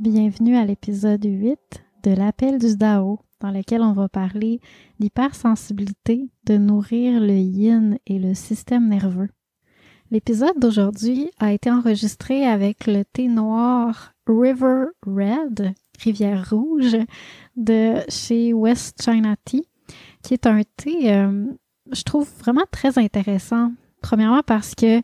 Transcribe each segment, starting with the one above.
Bienvenue à l'épisode 8 de l'appel du Dao, dans lequel on va parler d'hypersensibilité, de nourrir le yin et le système nerveux. L'épisode d'aujourd'hui a été enregistré avec le thé noir River Red, Rivière Rouge, de chez West China Tea, qui est un thé, euh, je trouve vraiment très intéressant. Premièrement parce que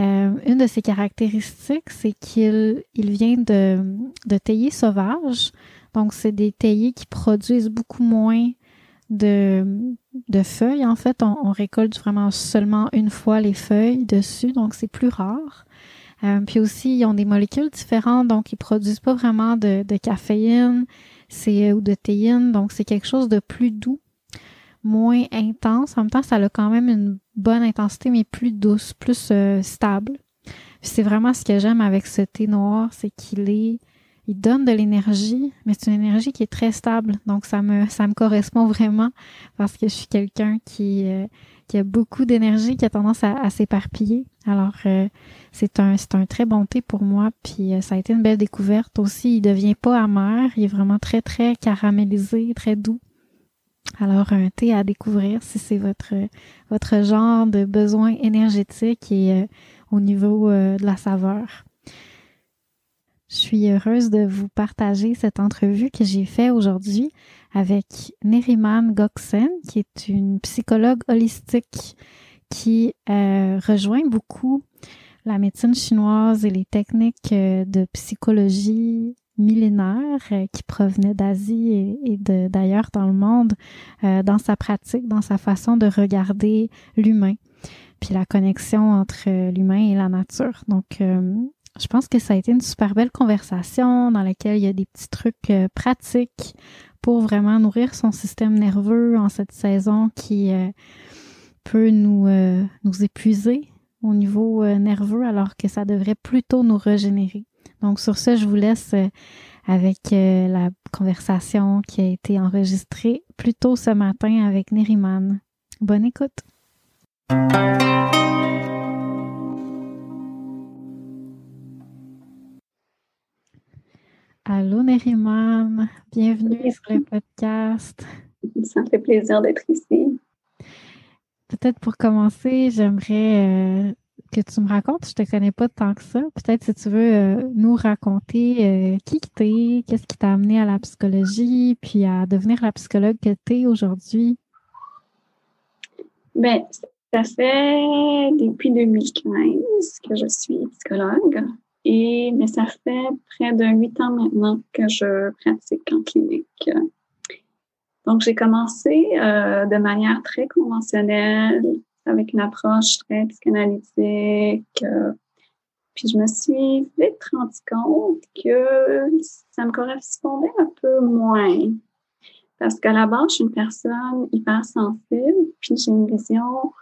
euh, une de ses caractéristiques, c'est qu'il il vient de, de théiers sauvages. Donc, c'est des théiers qui produisent beaucoup moins de, de feuilles. En fait, on, récolte vraiment seulement une fois les feuilles dessus, donc c'est plus rare. Euh, puis aussi, ils ont des molécules différentes, donc ils produisent pas vraiment de, de caféine c'est, ou de théine, donc c'est quelque chose de plus doux moins intense. En même temps, ça a quand même une bonne intensité, mais plus douce, plus euh, stable. C'est vraiment ce que j'aime avec ce thé noir, c'est qu'il est, il donne de l'énergie, mais c'est une énergie qui est très stable. Donc ça me, ça me correspond vraiment parce que je suis quelqu'un qui, euh, qui a beaucoup d'énergie, qui a tendance à, s'éparpiller. Alors euh, c'est un, c'est un très bon thé pour moi. Puis ça a été une belle découverte aussi. Il devient pas amer, il est vraiment très très caramélisé, très doux. Alors, un thé à découvrir si c'est votre, votre genre de besoin énergétique et euh, au niveau euh, de la saveur. Je suis heureuse de vous partager cette entrevue que j'ai faite aujourd'hui avec Neriman Goksen, qui est une psychologue holistique qui euh, rejoint beaucoup la médecine chinoise et les techniques de psychologie millénaire euh, qui provenait d'Asie et, d'ailleurs dans le monde, euh, dans sa pratique, dans sa façon de regarder l'humain, puis la connexion entre l'humain et la nature. Donc, euh, je pense que ça a été une super belle conversation dans laquelle il y a des petits trucs pratiques pour vraiment nourrir son système nerveux en cette saison qui peut nous, nous épuiser au niveau nerveux alors que ça devrait plutôt nous régénérer. Donc sur ce, je vous laisse euh, avec euh, la conversation qui a été enregistrée plus tôt ce matin avec Neriman. Bonne écoute. Allô Neriman, bienvenue sur le podcast. Ça me fait plaisir d'être ici. Peut-être pour commencer, j'aimerais euh, que tu me racontes. Je te connais pas tant que ça. Peut-être si tu veux euh, nous raconter euh, qui tu es, qu'est-ce qui t'a amené à la psychologie, puis à devenir la psychologue que tu es aujourd'hui. Bien, ça fait depuis 2015 que je suis psychologue. Et mais ça fait près de huit ans maintenant que je pratique en clinique. Donc, j'ai commencé euh, de manière très conventionnelle avec une approche très psychanalytique. Euh, puis je me suis vite rendu compte que ça me correspondait un peu moins. Parce qu'à la base, je suis une personne hyper sensible, puis j'ai une vision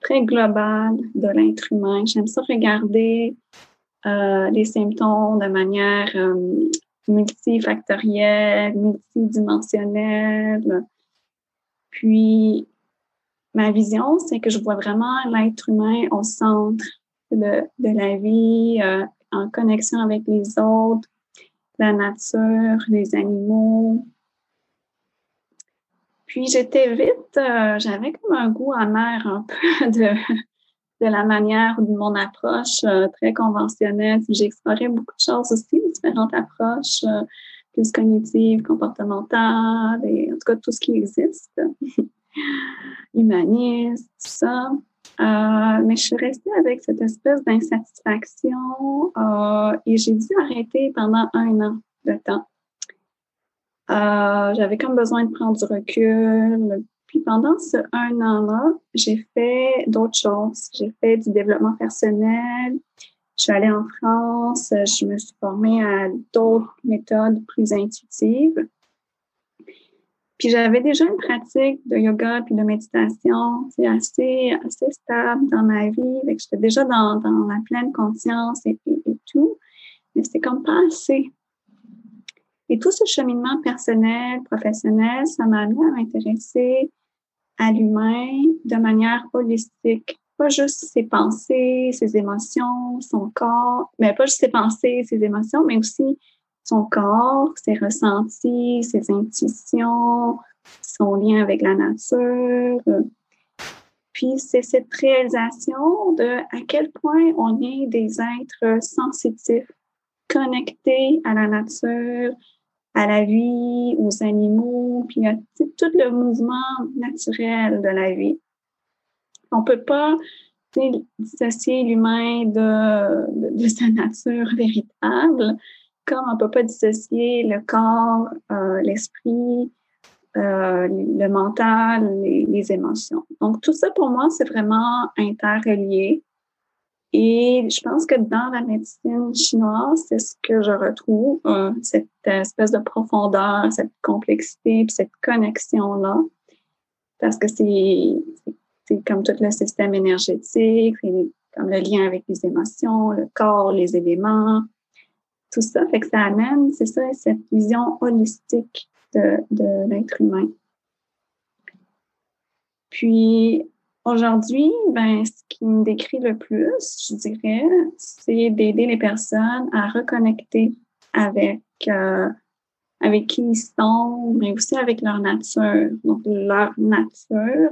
très global de l'être humain. J'aime ça regarder euh, les symptômes de manière euh, multifactorielle, multidimensionnelle. Puis, ma vision, c'est que je vois vraiment l'être humain au centre de, la vie, euh, en connexion avec les autres, la nature, les animaux. Puis j'étais vite, euh, j'avais comme un goût amer un peu de, de la manière de mon approche euh, très conventionnelle. J'explorais beaucoup de choses aussi, différentes approches plus cognitives, comportementales, et en tout cas tout ce qui existe, humaniste, tout ça. Euh, mais je suis restée avec cette espèce d'insatisfaction euh, et j'ai dû arrêter pendant un an de temps. Euh, j'avais comme besoin de prendre du recul. Puis pendant ce un an-là, j'ai fait d'autres choses. J'ai fait du développement personnel. Je suis allée en France. Je me suis formée à d'autres méthodes plus intuitives. Puis j'avais déjà une pratique de yoga puis de méditation assez, assez stable dans ma vie. J'étais déjà dans, dans la pleine conscience et, et, tout. Mais c'était comme pas assez. Et tout ce cheminement personnel, professionnel, ça m'a amené à m'intéresser à l'humain de manière holistique. Pas juste ses pensées, ses émotions, son corps, mais pas juste ses pensées, ses émotions, mais aussi son corps, ses ressentis, ses intuitions, son lien avec la nature. Puis c'est cette réalisation de à quel point on est des êtres sensitifs, connectés à la nature, à la vie, aux animaux, puis à tout le mouvement naturel de la vie. On peut pas dissocier l'humain de, de, de, sa nature véritable comme on peut pas dissocier le corps, euh, l'esprit, euh, le mental, les, les, émotions. Donc, tout ça, pour moi, c'est vraiment interrelié. Et je pense que dans la médecine chinoise, c'est ce que je retrouve, euh, cette espèce de profondeur, cette complexité, puis cette connexion-là. Parce que c'est comme tout le système énergétique, comme le lien avec les émotions, le corps, les éléments, tout ça. Fait que ça amène, c'est ça, cette vision holistique de, l'être humain. Puis aujourd'hui, ben, ce qui me décrit le plus, je dirais, c'est d'aider les personnes à reconnecter avec euh, avec qui ils sont, mais aussi avec leur nature. Donc leur nature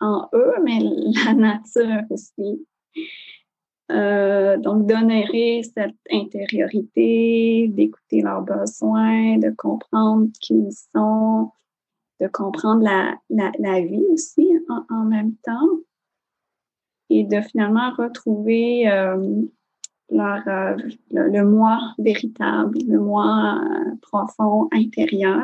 en eux, mais la nature aussi. Euh, donc, d'honorer cette intériorité, d'écouter leurs besoins, de comprendre qui ils sont, de comprendre la, la, vie aussi en, même temps. Et de finalement retrouver euh, leur, euh, le, le, moi véritable, le moi profond intérieur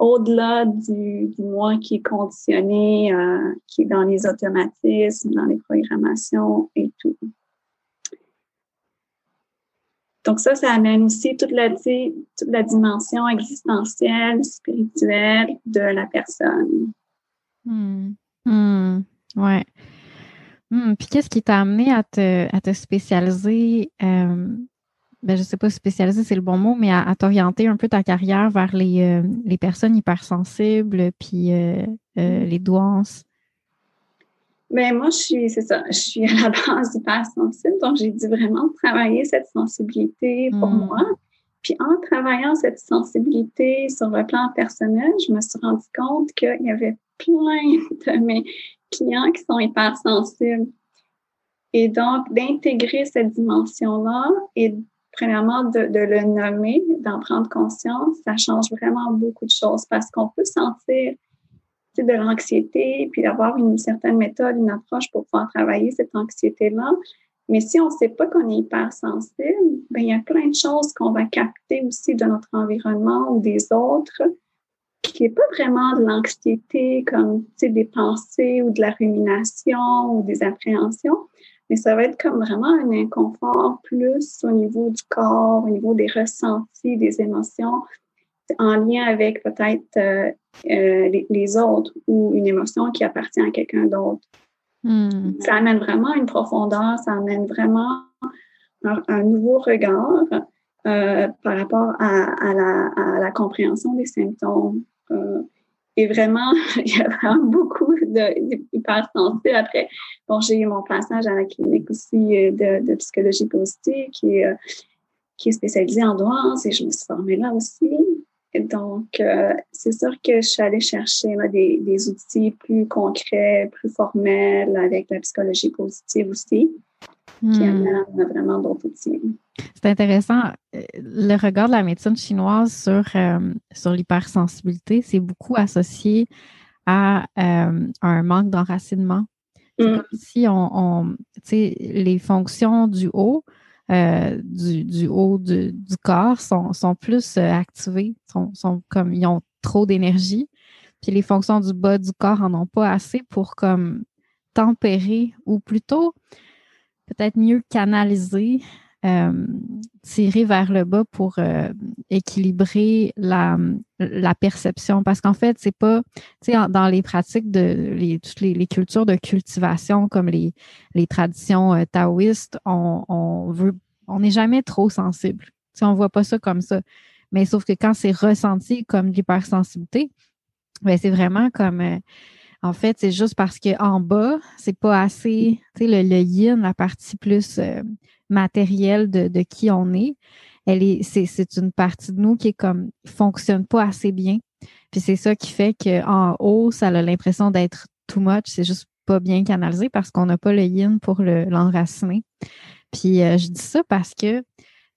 au-delà du, moi qui est conditionné, euh, qui est dans les automatismes, dans les programmations et tout. Donc ça, ça amène aussi toute la, dimension existentielle, spirituelle de la personne. Hmm. Hmm. Ouais. Hmm. Puis qu'est-ce qui t'a amené à te, à te spécialiser euh, ben, je sais pas spécialiser, c'est le bon mot, mais à, t'orienter un peu ta carrière vers les, euh, les personnes hypersensibles, puis euh, euh, les douances? Ben, moi, je suis, c'est ça, je suis à la base hypersensible, donc j'ai dû vraiment travailler cette sensibilité pour hmm. moi. Puis en travaillant cette sensibilité sur le plan personnel, je me suis rendu compte qu'il y avait plein de mes clients qui sont hypersensibles. Et donc, d'intégrer cette dimension-là et premièrement, de, le nommer, d'en prendre conscience, ça change vraiment beaucoup de choses parce qu'on peut sentir de l'anxiété, puis d'avoir une certaine méthode, une approche pour pouvoir travailler cette anxiété-là. Mais si on ne sait pas qu'on est hypersensible, ben, il y a plein de choses qu'on va capter aussi de notre environnement ou des autres qui n'est pas vraiment de l'anxiété comme des pensées ou de la rumination ou des appréhensions, mais ça va être comme vraiment un inconfort plus au niveau du corps, au niveau des ressentis, des émotions, en lien avec peut-être euh, euh, les, les, autres ou une émotion qui appartient à quelqu'un d'autre. Hmm. Ça amène vraiment une profondeur, ça amène vraiment un, nouveau regard euh, par rapport à, la, à, la, compréhension des symptômes. Euh, et vraiment, il y a vraiment beaucoup d'hypersensibles. Après, bon, j'ai eu mon passage à la clinique aussi euh, de, de psychologie positive qui est, qui est spécialisée en douance et je me suis formée là aussi. Donc, euh, c'est sûr que je suis allée chercher des, des, outils plus concrets, plus formels avec la psychologie positive aussi, qui hmm. amène vraiment d'autres outils. C'est intéressant. Euh, le regard de la médecine chinoise sur, euh, sur l'hypersensibilité, c'est beaucoup associé à un manque d'enracinement. C'est hmm. comme si on, on les fonctions du haut euh, du, haut du, corps sont, sont plus euh, activés, sont, sont, comme ils ont trop d'énergie. Puis les fonctions du bas du corps en ont pas assez pour comme tempérer ou plutôt peut-être mieux canaliser, euh, tirer vers le bas pour équilibrer la, la perception. Parce qu'en fait, c'est pas, tu sais, dans les pratiques de les, toutes les, cultures de cultivation comme les, les traditions euh, taoïstes, on, on veut, on n'est jamais trop sensible. Tu on voit pas ça comme ça. Mais sauf que quand c'est ressenti comme l'hypersensibilité, ben c'est vraiment comme euh, en fait, c'est juste parce qu'en bas, c'est pas assez, tu sais, le, yin, la partie plus euh, matérielle de, de, qui on est, elle est, c'est, une partie de nous qui est comme fonctionne pas assez bien. Puis c'est ça qui fait qu'en haut, ça a l'impression d'être too much. C'est juste pas bien canalisé parce qu'on n'a pas le yin pour l'enraciner. Puis euh, je dis ça parce que, tu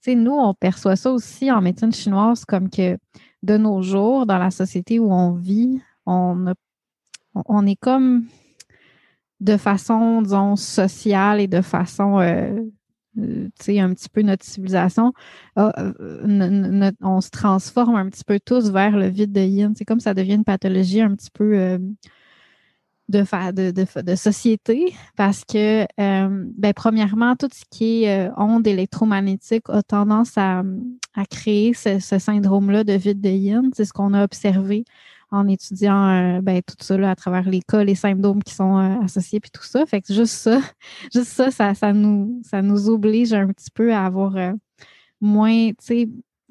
sais, nous, on perçoit ça aussi en médecine chinoise comme que de nos jours, dans la société où on vit, on, on est comme de façon, disons, sociale et de façon euh, sais, un petit peu notre civilisation, euh, on se transforme un petit peu tous vers le vide de yin. C'est comme ça devient une pathologie un petit peu euh, de, de, de, société parce que, ben, premièrement, tout ce qui est ondes électromagnétiques a tendance à, à créer ce, ce syndrome-là de vide de yin. C'est ce qu'on a observé en étudiant euh, ben, tout ça à travers les cas, les symptômes qui sont euh, associés, puis tout ça. Fait que juste ça, juste ça, ça, nous, ça nous oblige un petit peu à avoir euh, moins, tu sais,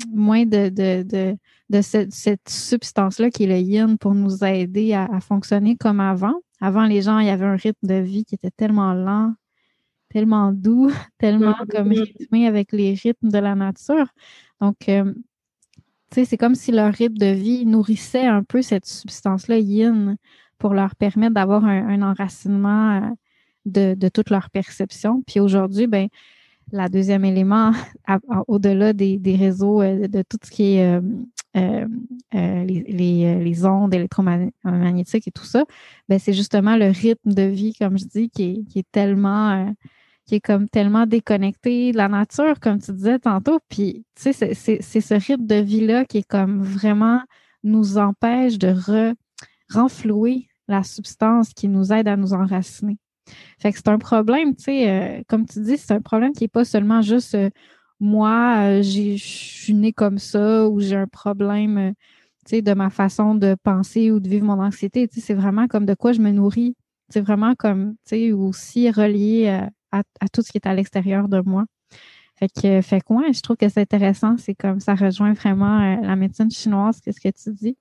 moins de, de, de, cette, substance-là qui est le yin pour nous aider à, fonctionner comme avant. Avant, les gens, il y avait un rythme de vie qui était tellement lent, tellement doux, tellement comme rythmé avec les rythmes de la nature. Donc, c'est comme si leur rythme de vie nourrissait un peu cette substance-là yin pour leur permettre d'avoir un, enracinement euh, de, de, toute leur perception. Puis aujourd'hui, ben, la deuxième élément, au-delà des, réseaux, euh, de tout ce qui est euh, les, les, ondes électromagnétiques et tout ça, ben, c'est justement le rythme de vie, comme je dis, qui est, qui est tellement qui est comme tellement déconnecté de la nature, comme tu disais tantôt. Puis, tu sais, c'est ce rythme de vie-là qui est comme vraiment nous empêche de renflouer la substance qui nous aide à nous enraciner. Fait que c'est un problème, tu sais, euh, comme tu dis, c'est un problème qui n'est pas seulement juste euh, moi, euh, je suis née comme ça ou j'ai un problème, tu sais, de ma façon de penser ou de vivre mon anxiété. Tu sais, c'est vraiment comme de quoi je me nourris. C'est vraiment comme, tu sais, aussi relié à, tout ce qui est à l'extérieur de moi. Fait que, fait quoi, je trouve que c'est intéressant. C'est comme ça rejoint vraiment euh, la médecine chinoise. Qu'est-ce que tu dis?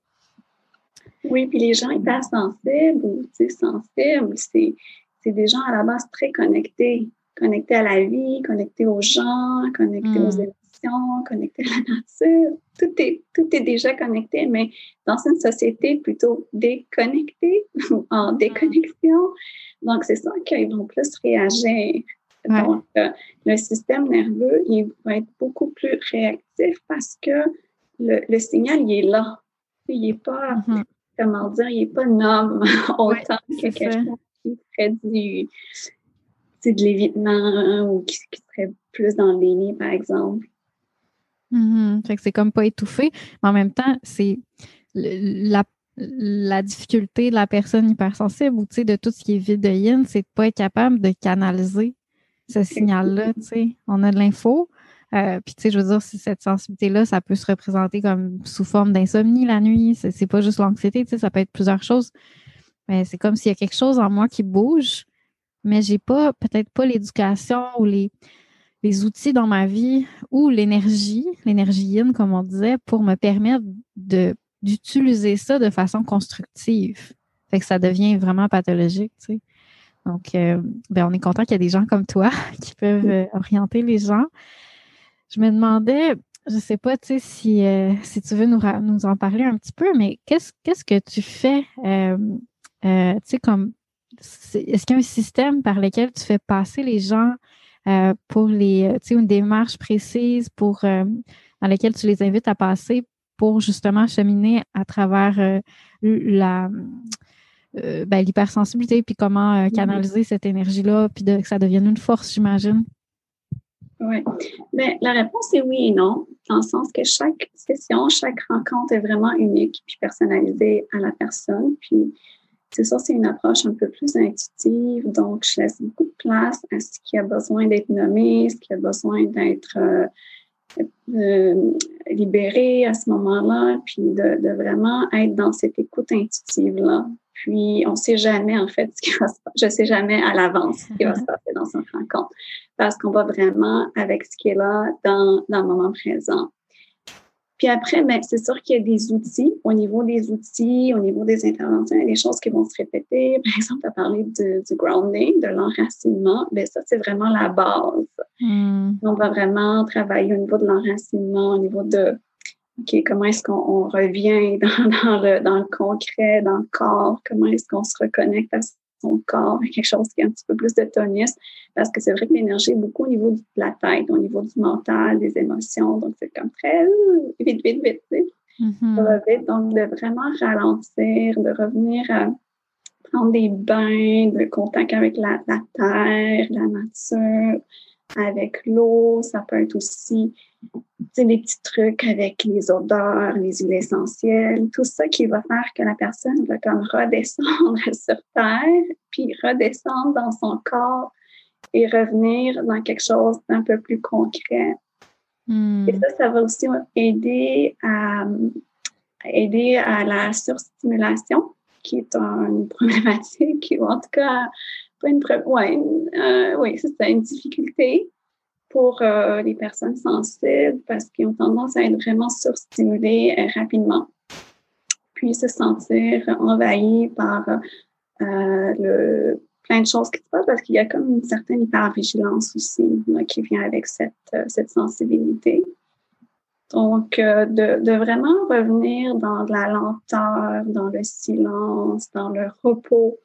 Oui, puis les gens hyper sensibles ou sensibles, c'est, c'est des gens à la base très connectés. Connectés à la vie, connectés aux gens, connectés aux hmm. Émotions, connectés à la nature. Tout est, tout est déjà connecté, mais dans une société plutôt déconnectée ou en hmm. déconnexion, donc, c'est ça qu'ils vont plus réagir. Donc, euh, le système nerveux, il va être beaucoup plus réactif parce que le, signal, il est là. Il n'est pas, mm-hmm. comment dire, il n'est pas nomme autant que quelque chose qui ferait du, de l'évitement ou qui, serait plus dans le déni, par exemple. Fait que c'est comme pas étouffé, mais en même temps, c'est la la difficulté de la personne hypersensible ou de tout ce qui est vide de yin, c'est de pas être capable de canaliser ce signal-là. On a de l'info. Euh, puis, tu sais, je veux dire, si cette sensibilité-là, ça peut se représenter comme sous forme d'insomnie la nuit. C'est pas juste l'anxiété, tu sais, ça peut être plusieurs choses. Mais c'est comme s'il y a quelque chose en moi qui bouge, mais j'ai pas, peut-être pas l'éducation ou les, les outils dans ma vie ou l'énergie, l'énergie yin, comme on disait, pour me permettre de, d'utiliser ça de façon constructive. Fait que ça devient vraiment pathologique, tu sais. Donc, euh, ben, on est content qu'il y ait des gens comme toi qui peuvent euh, orienter les gens. Je me demandais, je sais pas, tu sais, si, euh, si tu veux nous, nous en parler un petit peu, mais qu'est-ce, qu'est-ce que tu fais, tu sais, comme, est-ce qu'il y a un système par lequel tu fais passer les gens pour les, tu sais, une démarche précise pour, dans laquelle tu les invites à passer pour justement cheminer à travers la, euh, ben, l'hypersensibilité, puis comment euh, canaliser cette énergie-là, puis que ça devienne une force, j'imagine? Oui. Mais la réponse est oui et non, dans le sens que chaque session, chaque rencontre est vraiment unique puis personnalisée à la personne. Puis c'est ça, c'est une approche un peu plus intuitive. Donc, je laisse beaucoup de place à ce qui a besoin d'être nommé, ce qui a besoin d'être euh, libéré à ce moment-là, puis de, de, vraiment être dans cette écoute intuitive-là. Puis, on ne sait jamais, en fait, ce qui va se passer. Je ne sais jamais à l'avance ce qui va se passer dans une rencontre parce qu'on va vraiment avec ce qui est là dans, dans le moment présent. Puis après, ben, c'est sûr qu'il y a des outils. Au niveau des outils, au niveau des interventions, il y a des choses qui vont se répéter. Par exemple, tu as parlé du, du grounding, de l'enracinement. Bien, ça, c'est vraiment la base. Hmm. On va vraiment travailler au niveau de l'enracinement, au niveau de OK, comment est-ce qu'on revient dans, dans, le, dans le concret, dans le corps? Comment est-ce qu'on se reconnecte à son corps, quelque chose qui est un petit peu plus de tonus? Parce que c'est vrai que l'énergie est beaucoup au niveau de la tête, au niveau du mental, des émotions. Donc, c'est comme très euh, vite, vite, vite, vite. Mm-hmm. Donc, de vraiment ralentir, de revenir à prendre des bains de contact avec la, la terre, la nature, avec l'eau. Ça peut être aussi des petits trucs avec les odeurs, les huiles essentielles, tout ça qui va faire que la personne va comme redescendre sur terre, puis redescendre dans son corps et revenir dans quelque chose d'un peu plus concret. Hmm. Et ça, ça va aussi aider à, aider à la surstimulation, qui est une problématique, ou en tout cas, pas une, ouais, euh, oui, c'est une difficulté pour euh, les personnes sensibles parce qu'ils ont tendance à être vraiment surstimulés euh, rapidement, puis se sentir envahis par euh, le, plein de choses qui se passent parce qu'il y a comme une certaine hypervigilance aussi qui vient avec cette, cette sensibilité. Donc, de, de, vraiment revenir dans de la lenteur, dans le silence, dans le repos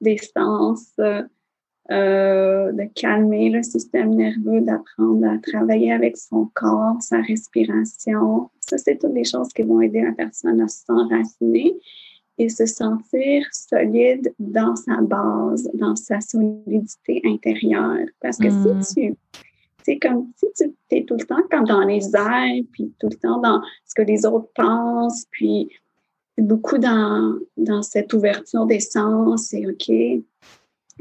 des sens, euh, de calmer le système nerveux, d'apprendre à travailler avec son corps, sa respiration. Ça, c'est toutes des choses qui vont aider la personne à s'enraciner et se sentir solide dans sa base, dans sa solidité intérieure. Parce que si mm. tu c'est comme si tu es tout le temps comme dans les airs, puis tout le temps dans ce que les autres pensent, puis beaucoup dans, dans cette ouverture des sens et OK,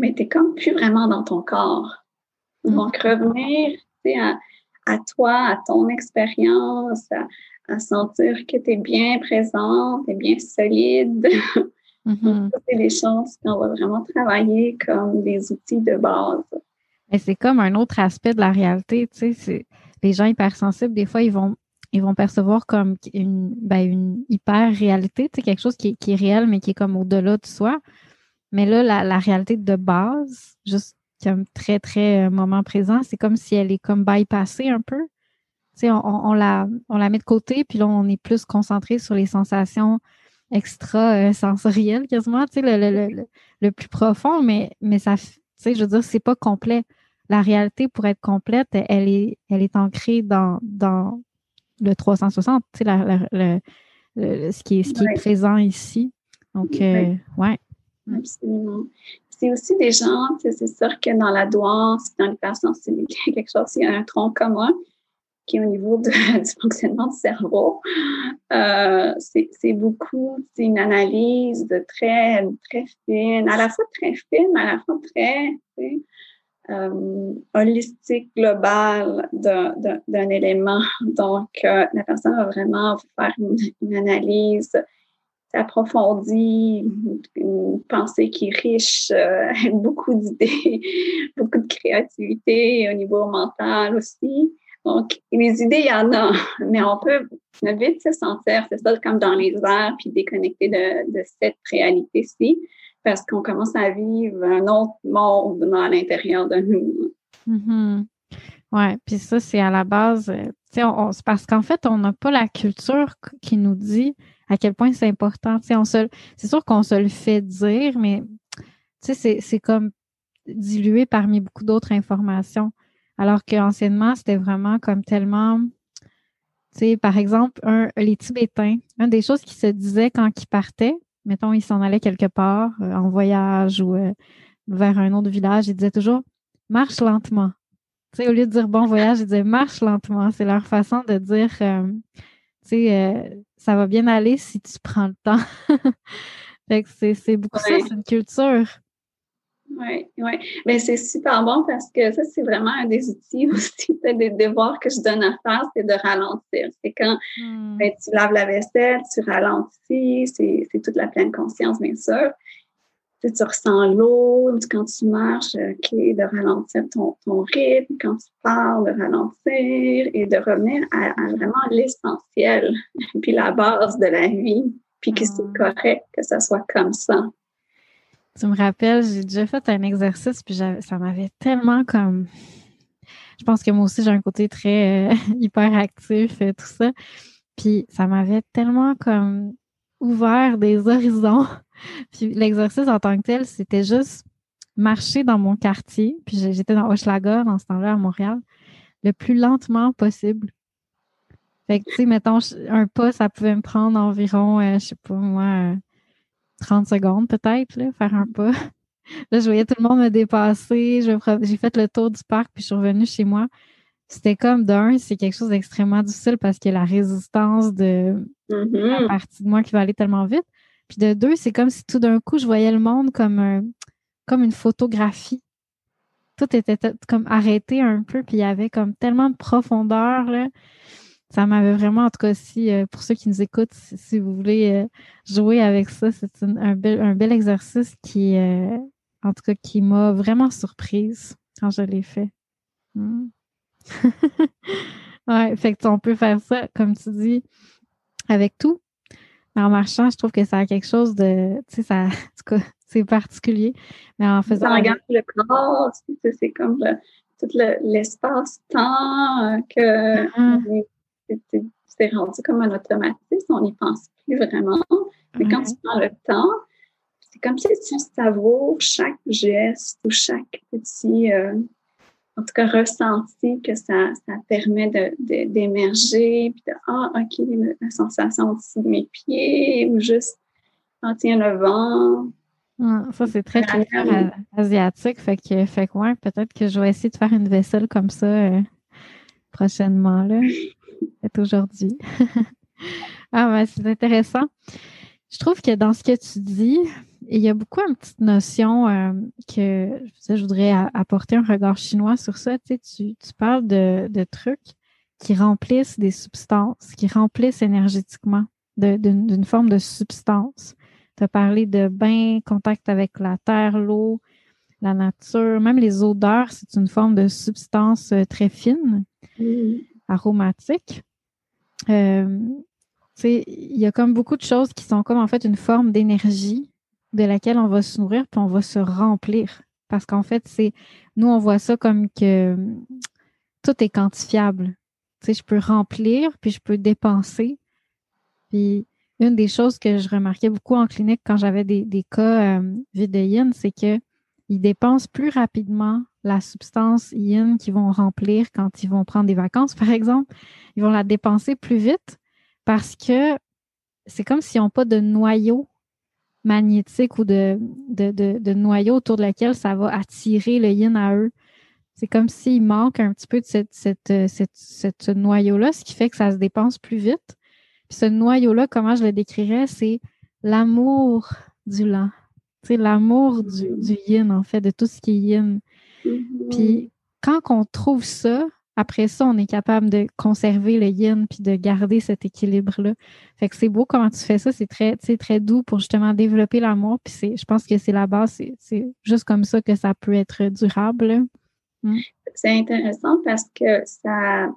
mais tu n'es comme plus vraiment dans ton corps. Mm. Donc, revenir à, à toi, à ton expérience, à, sentir que tu es bien présente, tu es bien solide. Mm-hmm. c'est les choses qu'on va vraiment travailler comme des outils de base. Mais c'est comme un autre aspect de la réalité, tu sais, les gens hypersensibles, des fois, ils vont ils vont percevoir comme une, ben, une hyper réalité, tu sais, quelque chose qui, qui est réel, mais qui est comme au-delà de soi. Mais là, la, réalité de base, juste comme très, très euh, moment présent, c'est comme si elle est comme bypassée un peu. Tu sais, on, la, on la met de côté, puis là, on est plus concentré sur les sensations extra-sensorielles, quasiment, tu sais, le, le, plus profond, mais, mais ça, tu sais, je veux dire, c'est pas complet. La réalité, pour être complète, elle est, elle est ancrée dans, dans le 360, tu sais, ce qui est, ce qui est présent ici. Donc, euh, ouais. Absolument. C'est aussi des gens, c'est sûr que dans la douance, dans l'hypersensibilité, quelque chose, il y a un tronc commun qui est au niveau du fonctionnement du cerveau. Euh, c'est beaucoup, c'est une analyse de très, très fine, à la fois très fine, à la fois très euh, holistique, globale d'un élément. Donc, euh, la personne va vraiment faire une analyse approfondie, une pensée qui est riche, euh, beaucoup d'idées, beaucoup de créativité au niveau mental aussi. Donc, les idées, il y en a, mais on peut vite se sentir, c'est ça, comme dans les airs, puis déconnecter de, cette réalité-ci, parce qu'on commence à vivre un autre monde à l'intérieur de nous. Mm-hmm. Oui, puis ça, c'est à la base, c'est parce qu'en fait, on n'a pas la culture qui nous dit à quel point c'est important. On c'est sûr qu'on se le fait dire, mais c'est, comme dilué parmi beaucoup d'autres informations. Alors qu'anciennement, c'était vraiment comme tellement, par exemple, un, les Tibétains, une des choses qui se disaient quand ils partaient, mettons, ils s'en allaient quelque part, euh, en voyage ou euh, vers un autre village, ils disaient toujours marche lentement au lieu de dire bon voyage, ils disaient marche lentement. C'est leur façon de dire, euh, tu sais, euh, ça va bien aller si tu prends le temps. fait que c'est beaucoup ça, c'est une culture. Oui, oui. Mais c'est super bon parce que ça, c'est vraiment un des outils aussi, des devoirs que je donne à faire, c'est de ralentir. C'est quand hmm. ben, tu laves la vaisselle, tu ralentis, c'est toute la pleine conscience, bien sûr tu ressens l'eau quand tu marches, OK, de ralentir ton, ton, rythme, quand tu parles, de ralentir et de revenir à, vraiment l'essentiel, puis la base de la vie, puis que c'est ah. correct que ça soit comme ça. Tu me rappelles, j'ai déjà fait un exercice, puis ça m'avait tellement comme. Je pense que moi aussi, j'ai un côté très euh, hyper actif et tout ça. Puis ça m'avait tellement comme ouvert des horizons puis l'exercice en tant que tel, c'était juste marcher dans mon quartier. Puis j'étais dans Hochelaga dans ce temps-là à Montréal, le plus lentement possible. Fait que, tu sais, mettons, un pas, ça pouvait me prendre environ, euh, je sais pas, moi, 30 secondes peut-être, faire un pas. Là, je voyais tout le monde me dépasser. J'ai fait le tour du parc, puis je suis revenue chez moi. C'était comme d'un, c'est quelque chose d'extrêmement difficile parce a la résistance de la mm-hmm. partie de moi qui va aller tellement vite. Puis de deux, c'est comme si tout d'un coup, je voyais le monde comme, comme une photographie. Tout était comme arrêté un peu, puis il y avait comme tellement de profondeur. Là. Ça m'avait vraiment, en tout cas, si, euh, pour ceux qui nous écoutent, si, vous voulez euh, jouer avec ça, c'est un, bel, un bel exercice qui, euh, en tout cas, qui m'a vraiment surprise quand je l'ai fait. Hmm. ouais, fait que on peut faire ça, comme tu dis, avec tout. Mais en marchant, je trouve que ça a quelque chose de, tu sais, ça, en tout cas, c'est particulier. Mais en faisant. Ça regarde le corps, c'est comme tout l'espace-temps que uh-huh. c'est rendu comme un automatisme, on n'y pense plus vraiment. Mais quand tu prends le temps, c'est comme si tu savoures chaque geste ou chaque petit. Euh, en tout cas ressenti que ça, ça permet d'émerger, de, puis de Ah, OK, la sensation au-dessus de mes pieds, ou juste Ah, tiens, le vent. Ah, ça, c'est très, très asiatique. Fait que, fait que ouais, peut-être que je vais essayer de faire une vaisselle comme ça euh, prochainement, là. Peut-être aujourd'hui. ah, ben, c'est intéressant. Je trouve que dans ce que tu dis, il y a beaucoup une petite notion euh, que je voudrais apporter un regard chinois sur ça. Tu, tu, parles de, trucs qui remplissent des substances, qui remplissent énergétiquement d'une forme de substance. Tu as parlé de bain, contact avec la terre, l'eau, la nature, même les odeurs, c'est une forme de substance euh, très fine, aromatique. Euh, il y a comme beaucoup de choses qui sont comme en fait une forme d'énergie de laquelle on va se nourrir, puis on va se remplir. Parce qu'en fait, c'est nous, on voit ça comme que tout est quantifiable. Tu sais, je peux remplir, puis je peux dépenser. Puis une des choses que je remarquais beaucoup en clinique quand j'avais des, des, cas euh, vide yin, c'est qu'ils dépensent plus rapidement la substance yin qu'ils vont remplir quand ils vont prendre des vacances, par exemple. Ils vont la dépenser plus vite parce que c'est comme s'ils n'ont pas de noyau magnétique ou de, de, noyau autour de laquelle ça va attirer le yin à eux. C'est comme s'il manque un petit peu de cette, cette, noyau-là, ce qui fait que ça se dépense plus vite. Puis ce noyau-là, comment je le décrirais, c'est l'amour du lent. C'est l'amour du, du, yin, en fait, de tout ce qui est yin. Mm-hmm. Puis quand on trouve ça, après ça, on est capable de conserver le yin puis de garder cet équilibre-là. Fait que c'est beau comment tu fais ça. C'est très, très doux pour justement développer l'amour. Puis c'est, je pense que c'est la base. C'est, juste comme ça que ça peut être durable. Hmm. C'est intéressant parce que ça,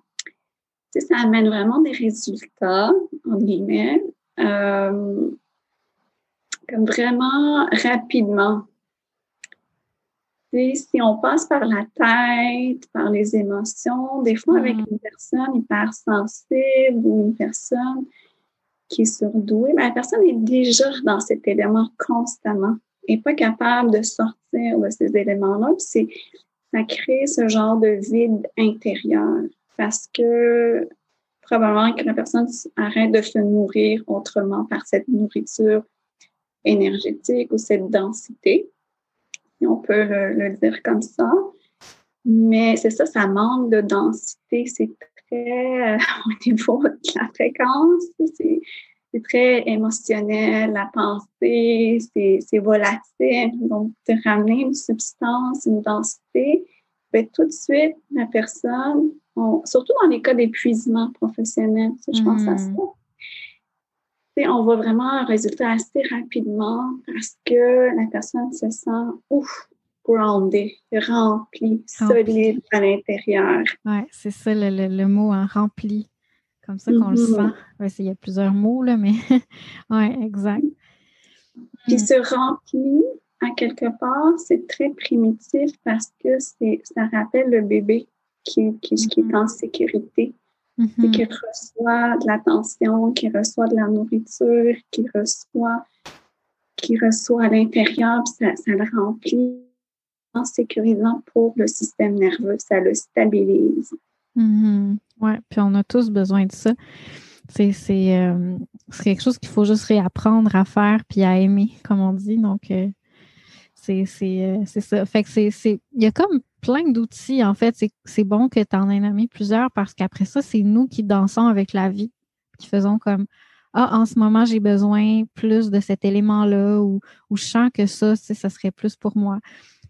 ça amène vraiment des résultats, en guillemets, euh, comme vraiment rapidement si on passe par la tête, par les émotions, des fois avec mm. une personne hypersensible ou une personne qui est surdouée, ben, la personne est déjà dans cet élément constamment et pas capable de sortir de ces éléments-là. Puis ça crée ce genre de vide intérieur parce que probablement que la personne arrête de se nourrir autrement par cette nourriture énergétique ou cette densité on peut le, dire comme ça. Mais c'est ça, ça manque de densité. C'est très, euh, au niveau de la fréquence, c'est très émotionnel, la pensée, c'est volatile. Donc, de ramener une substance, une densité, ben, tout de suite, la personne, surtout dans les cas d'épuisement professionnel, je pense à mm. On voit vraiment un résultat assez rapidement parce que la personne se sent ouf, grounded, remplie, solide à l'intérieur. Oui, c'est ça le, mot en hein, rempli. Comme ça qu'on le mm-hmm. sent. il y a plusieurs mots, là, mais oui, exact. Puis ce mm. rempli, à quelque part, c'est très primitif parce que ça rappelle le bébé qui, qui, qui est mm-hmm. en sécurité mm qui reçoit de l'attention, qui reçoit de la nourriture, qui reçoit, qui reçoit à l'intérieur, ça, ça le remplit en sécurisant pour le système nerveux, ça le stabilise. Mm-hmm. Oui, puis on a tous besoin de ça. C'est euh, quelque chose qu'il faut juste réapprendre à faire puis à aimer, comme on dit. Donc, euh, c'est euh, ça. Fait que c'est. Il y a comme plein d'outils, en fait. C'est bon que tu en aies nommé plusieurs parce qu'après ça, c'est nous qui dansons avec la vie, qui faisons comme Ah, en ce moment, j'ai besoin plus de cet élément-là ou, ou je sens que ça, ça serait plus pour moi.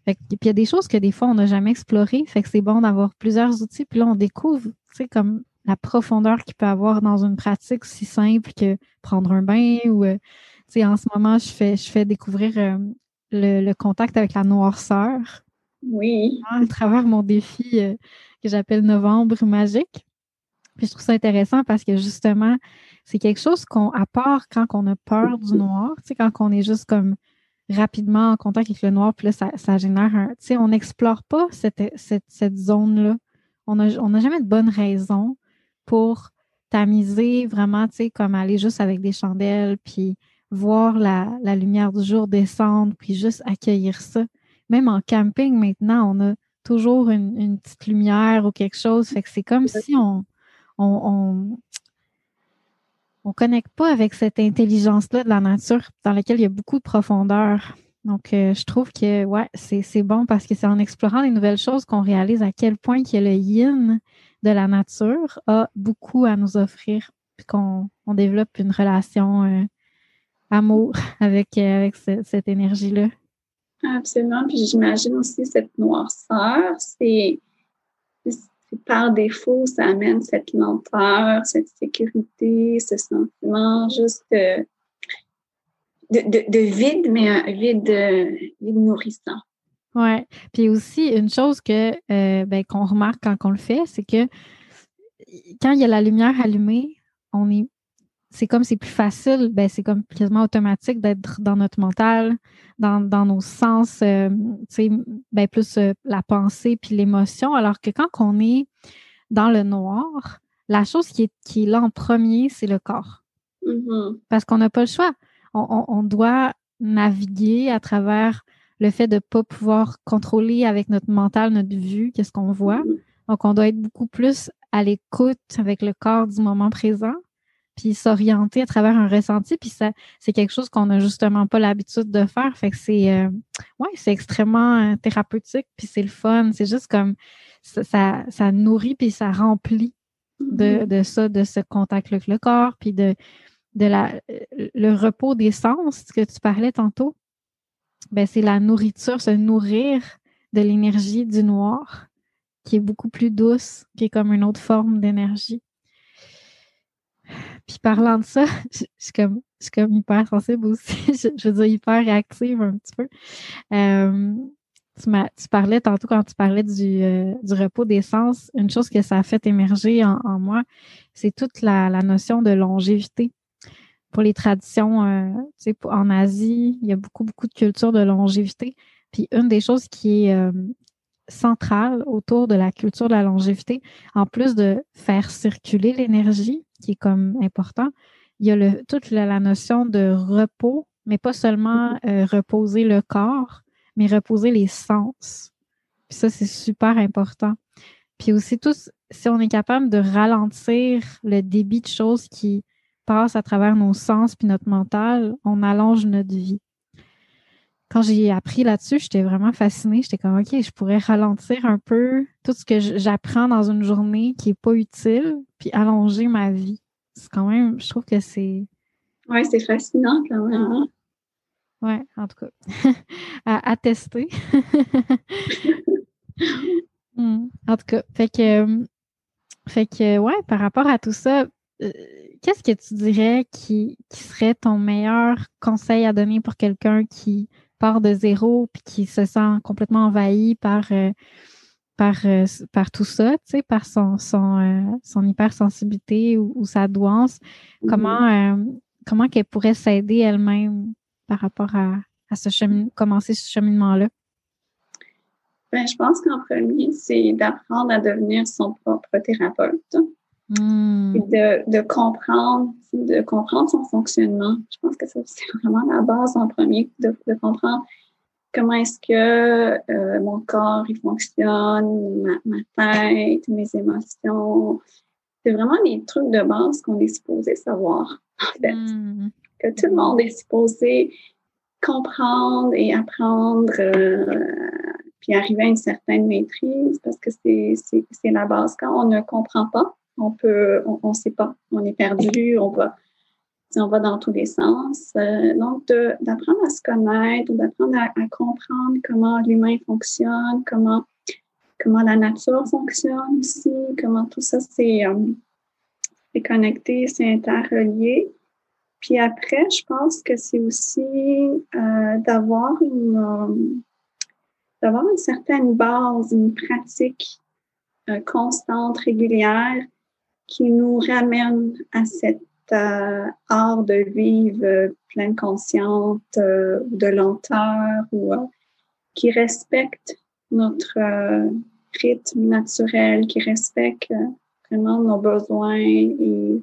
Fait puis il y a des choses que des fois, on n'a jamais explorées. Fait que c'est bon d'avoir plusieurs outils. Puis là, on découvre, tu sais, comme la profondeur qu'il peut avoir dans une pratique si simple que prendre un bain ou, euh, tu sais, en ce moment, je fais, je fais découvrir euh, le, le, contact avec la noirceur. Oui. À travers mon défi euh, que j'appelle Novembre magique. Puis je trouve ça intéressant parce que justement, c'est quelque chose qu'on, à part quand on a peur du noir, tu sais, quand on est juste comme rapidement en contact avec le noir, puis là, ça, génère un. Tu sais, on n'explore pas cette, zone-là. On n'a jamais de bonne raison pour tamiser vraiment, tu sais, comme aller juste avec des chandelles, puis voir la, la lumière du jour descendre, puis juste accueillir ça même en camping maintenant, on a toujours une, petite lumière ou quelque chose. Fait que c'est comme si on on, on, connecte pas avec cette intelligence-là de la nature dans laquelle il y a beaucoup de profondeur. Donc, euh, je trouve que ouais, c'est bon parce que c'est en explorant les nouvelles choses qu'on réalise à quel point le yin de la nature a beaucoup à nous offrir, puis qu'on on développe une relation euh, amour avec, euh, avec cette énergie-là. Absolument. Puis j'imagine aussi cette noirceur, c'est par défaut, ça amène cette lenteur, cette sécurité, ce sentiment juste de, de, vide, mais un vide, vide nourrissant. Oui. Puis aussi, une chose que euh, ben, qu'on remarque quand on le fait, c'est que quand il y a la lumière allumée, on est c'est comme c'est plus facile, ben c'est comme quasiment automatique d'être dans notre mental, dans, nos sens, euh, ben plus euh, la pensée puis l'émotion, alors que quand on est dans le noir, la chose qui est, qui est là en premier, c'est le corps. Mm-hmm. Parce qu'on n'a pas le choix. On, doit naviguer à travers le fait de ne pas pouvoir contrôler avec notre mental, notre vue, qu'est-ce qu'on voit. Mm-hmm. Donc, on doit être beaucoup plus à l'écoute avec le corps du moment présent puis s'orienter à travers un ressenti. Puis ça, c'est quelque chose qu'on n'a justement pas l'habitude de faire. Fait que c'est euh, ouais, c'est extrêmement euh, thérapeutique, puis c'est le fun. C'est juste comme ça, ça, nourrit puis ça remplit de, mm-hmm. de ça, de ce contact avec le corps, puis de, de la le repos des sens que tu parlais tantôt. Ben, c'est la nourriture, se nourrir de l'énergie du noir. qui est beaucoup plus douce, qui est comme une autre forme d'énergie. Puis parlant de ça, je, suis comme, comme hyper sensible aussi. Je, veux dire hyper réactive un petit peu. Euh, tu, tu, parlais tantôt quand tu parlais du, euh, du repos des sens, une chose que ça a fait émerger en, moi, c'est toute la, notion de longévité. Pour les traditions, euh, tu sais, en Asie, il y a beaucoup, beaucoup de culture de longévité. Puis une des choses qui est centrale autour de la culture de la longévité, en plus de faire circuler l'énergie, qui est comme important, il y a le, toute la, notion de repos, mais pas seulement euh, reposer le corps, mais reposer les sens. Puis ça, c'est super important. Puis aussi, tous, si on est capable de ralentir le débit de choses qui passent à travers nos sens puis notre mental, on allonge notre vie. Quand j'ai appris là-dessus, j'étais vraiment fascinée. J'étais comme, OK, je pourrais ralentir un peu tout ce que j'apprends dans une journée qui n'est pas utile, puis allonger ma vie. C'est quand même, je trouve que c'est. Oui, c'est fascinant quand même. Hein. Oui, en tout cas, à, tester. Hmm. En tout cas, fait que, fait que, ouais, par rapport à tout ça, euh, qu'est-ce que tu dirais qui, serait ton meilleur conseil à donner pour quelqu'un qui de zéro puis qui se sent complètement envahi par, euh, par, euh, par tout ça, tu sais, par son, son, son hypersensibilité ou, sa douance? Mm-hmm. Comment, comment qu'elle pourrait s'aider elle-même par rapport à, ce chemin, commencer ce cheminement-là? Ben, je pense qu'en premier, c'est d'apprendre à devenir son propre thérapeute. Hmm. De, de, comprendre, de comprendre son fonctionnement. Je pense que c'est vraiment la base en premier, de, de comprendre comment est-ce que euh, mon corps il fonctionne, ma, ma, tête, mes émotions. C'est vraiment les trucs de base qu'on est supposé savoir, en fait. Hmm que tout le monde est supposé comprendre et apprendre, euh, puis arriver à une certaine maîtrise, parce que c'est la base. Quand on ne comprend pas, on peut, on ne sait pas, on est perdu, on va, on va dans tous les sens. Euh, donc, d'apprendre à se connaître, d'apprendre à, comprendre comment l'humain fonctionne, comment, comment la nature fonctionne aussi, comment tout ça c'est euh, connecté, c'est interrelié. Puis après, je pense que c'est aussi euh, d'avoir une, d'avoir une certaine base, une pratique constante, régulière, qui nous ramène à cette art de vivre pleine consciente, de lenteur, ou qui respecte notre rythme naturel, qui respecte vraiment nos besoins et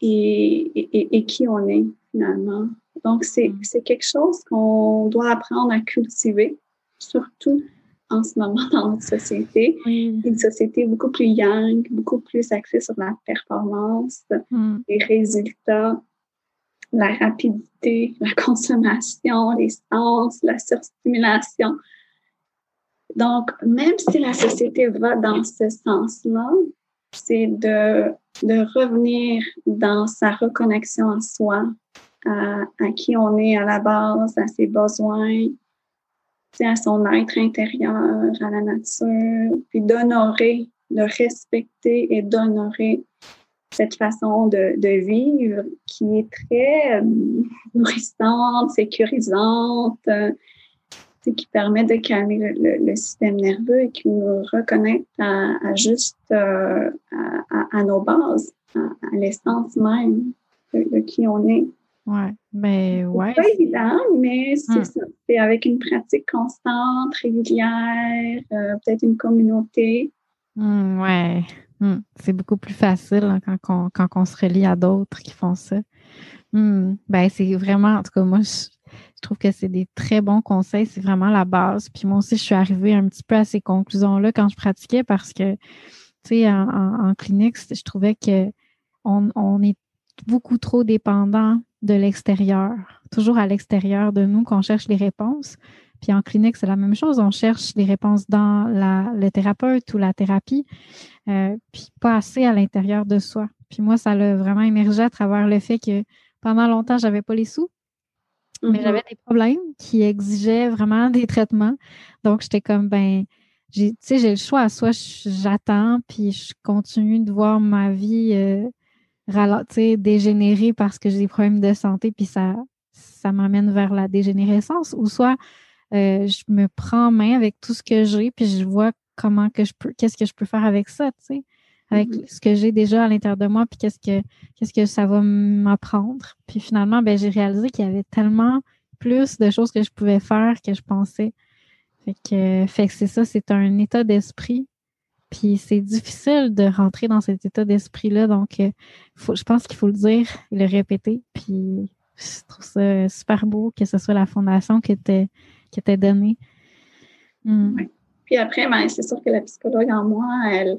et, et, qui on est finalement. Donc, c'est mm. quelque chose qu'on doit apprendre à cultiver, surtout en ce moment dans notre société. Une société beaucoup plus young, beaucoup plus axée sur la performance, mm. les résultats, la rapidité, la consommation, les sens, la surstimulation. Donc, même si la société va dans ce sens-là, c'est de, de revenir dans sa reconnexion à soi, à, à, qui on est à la base, à ses besoins, à son être intérieur, à la nature, puis d'honorer, de respecter et d'honorer cette façon de, vivre qui est très euh, nourrissante, sécurisante, qui permet de calmer le, système nerveux et qui nous reconnecte à, juste euh, à, nos bases, à, l'essence même de, qui on est. Ouais, mais ouais. C'est pas évident, mais c'est hum. ça. C'est avec une pratique constante, régulière, euh, peut-être une communauté. Hum, ouais. Hum. C'est beaucoup plus facile hein, quand, on, quand on se relie à d'autres qui font ça. Ben, c'est vraiment, en tout cas, moi, je, je trouve que c'est des très bons conseils. C'est vraiment la base. Puis moi aussi, je suis arrivée un petit peu à ces conclusions-là quand je pratiquais parce que, tu sais, en, clinique, je trouvais que on, est beaucoup trop dépendant de l'extérieur, toujours à l'extérieur de nous qu'on cherche les réponses. Puis en clinique, c'est la même chose. On cherche les réponses dans la, le thérapeute ou la thérapie, euh, puis pas assez à l'intérieur de soi. Puis moi, ça l'a vraiment émergé à travers le fait que pendant longtemps, j'avais pas les sous. Mais j'avais mm-hmm. des problèmes qui exigeaient vraiment des traitements. Donc, j'étais comme, ben, j'ai, tu sais, j'ai le choix. Soit j'attends, puis je continue de voir ma vie euh, dégénérer parce que j'ai des problèmes de santé, puis ça, ça m'amène vers la dégénérescence. Ou soit euh, je me prends en main avec tout ce que j'ai, puis je vois comment que je peux, qu'est-ce que je peux faire avec ça, tu sais, avec mm-hmm. ce que j'ai déjà à l'intérieur de moi, puis qu'est-ce que, qu'est-ce que ça va m'apprendre. Puis finalement, ben, j'ai réalisé qu'il y avait tellement plus de choses que je pouvais faire que je pensais. Fait que, fait que c'est ça, c'est un état d'esprit. Puis c'est difficile de rentrer dans cet état d'esprit-là. Donc, euh, je pense qu'il faut le dire et le répéter. Puis je trouve ça super beau que ce soit la fondation qui était, donnée. Hmm. Puis après, ben, c'est sûr que la psychologue en moi, elle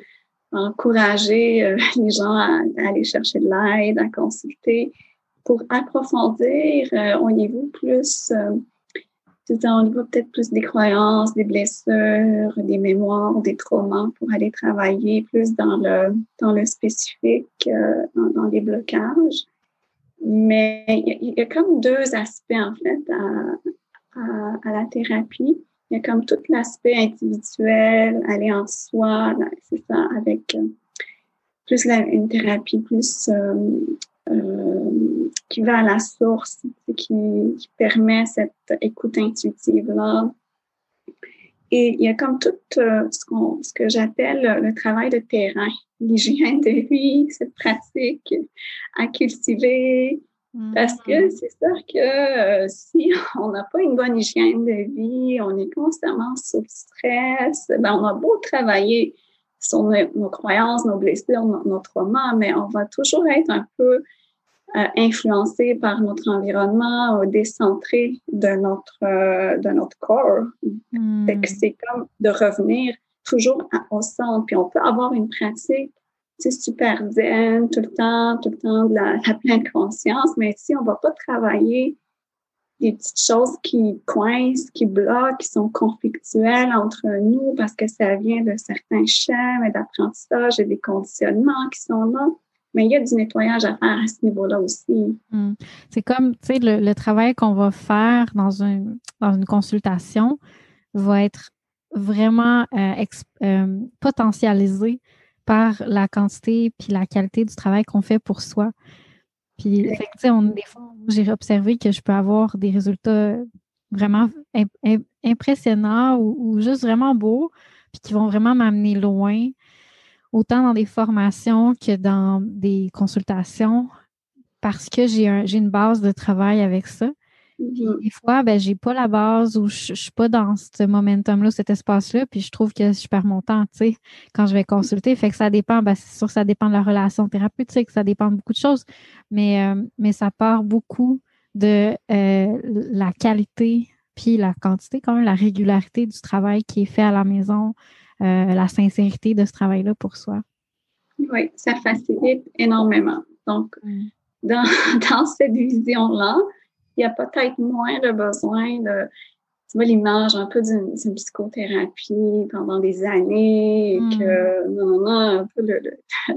a encouragé euh, les gens à, aller chercher de l'aide, à consulter pour approfondir euh, au niveau plus on y peut-être plus des croyances, des blessures, des mémoires, des traumas pour aller travailler plus dans le, dans le spécifique, euh, dans, les blocages. Mais il y, a comme deux aspects, en fait, à, la thérapie. Il y a comme tout l'aspect individuel, aller en soi, c'est ça, avec euh, plus une thérapie plus euh, qui va à la source, qui, qui permet cette écoute intuitive-là. Et il y a comme tout euh, ce, ce, que j'appelle le, travail de terrain, l'hygiène de vie, cette pratique à cultiver. Parce que mm-hmm. c'est sûr que euh, si on n'a pas une bonne hygiène de vie, on est constamment sous stress, ben on a beau travailler sur nos, croyances, nos blessures, nos, nos, traumas, mais on va toujours être un peu euh, influencé par notre environnement, décentré de notre, euh, de notre corps. Hmm. c'est comme de revenir toujours au centre. Puis on peut avoir une pratique c'est super zen tout le temps, tout le temps de la, la pleine conscience, mais si on va pas travailler des petites choses qui coincent, qui bloquent, qui sont conflictuelles entre nous parce que ça vient de certains schèmes d'apprentissage et des conditionnements qui sont là, mais il y a du nettoyage à faire à ce niveau-là aussi. Hmm. C'est comme, tu sais, le, travail qu'on va faire dans, une dans une consultation va être vraiment euh, euh, potentialisé par la quantité puis la qualité du travail qu'on fait pour soi. Puis, sais, des fois, j'ai observé que je peux avoir des résultats vraiment impressionnants ou, ou, juste vraiment beaux, puis qui vont vraiment m'amener loin autant dans des formations que dans des consultations parce que j'ai un, une base de travail avec ça. Mm-hmm. Des fois, ben, j'ai pas la base ou je, ne suis pas dans ce momentum-là, cet espace-là, puis je trouve que je perds mon temps, tu sais, quand je vais consulter. Fait que ça dépend, ben, c'est sûr que ça dépend de la relation thérapeutique, ça dépend de beaucoup de choses, mais, euh, mais ça part beaucoup de euh, la qualité puis la quantité, quand même, la régularité du travail qui est fait à la maison, la sincérité de ce travail-là pour soi. Oui, ça facilite énormément. Donc, mm. dans, dans, cette vision-là, il y a peut-être moins de besoin de, tu vois, l'image un peu d'une psychothérapie pendant des années, et que, mm. non, non, un peu le,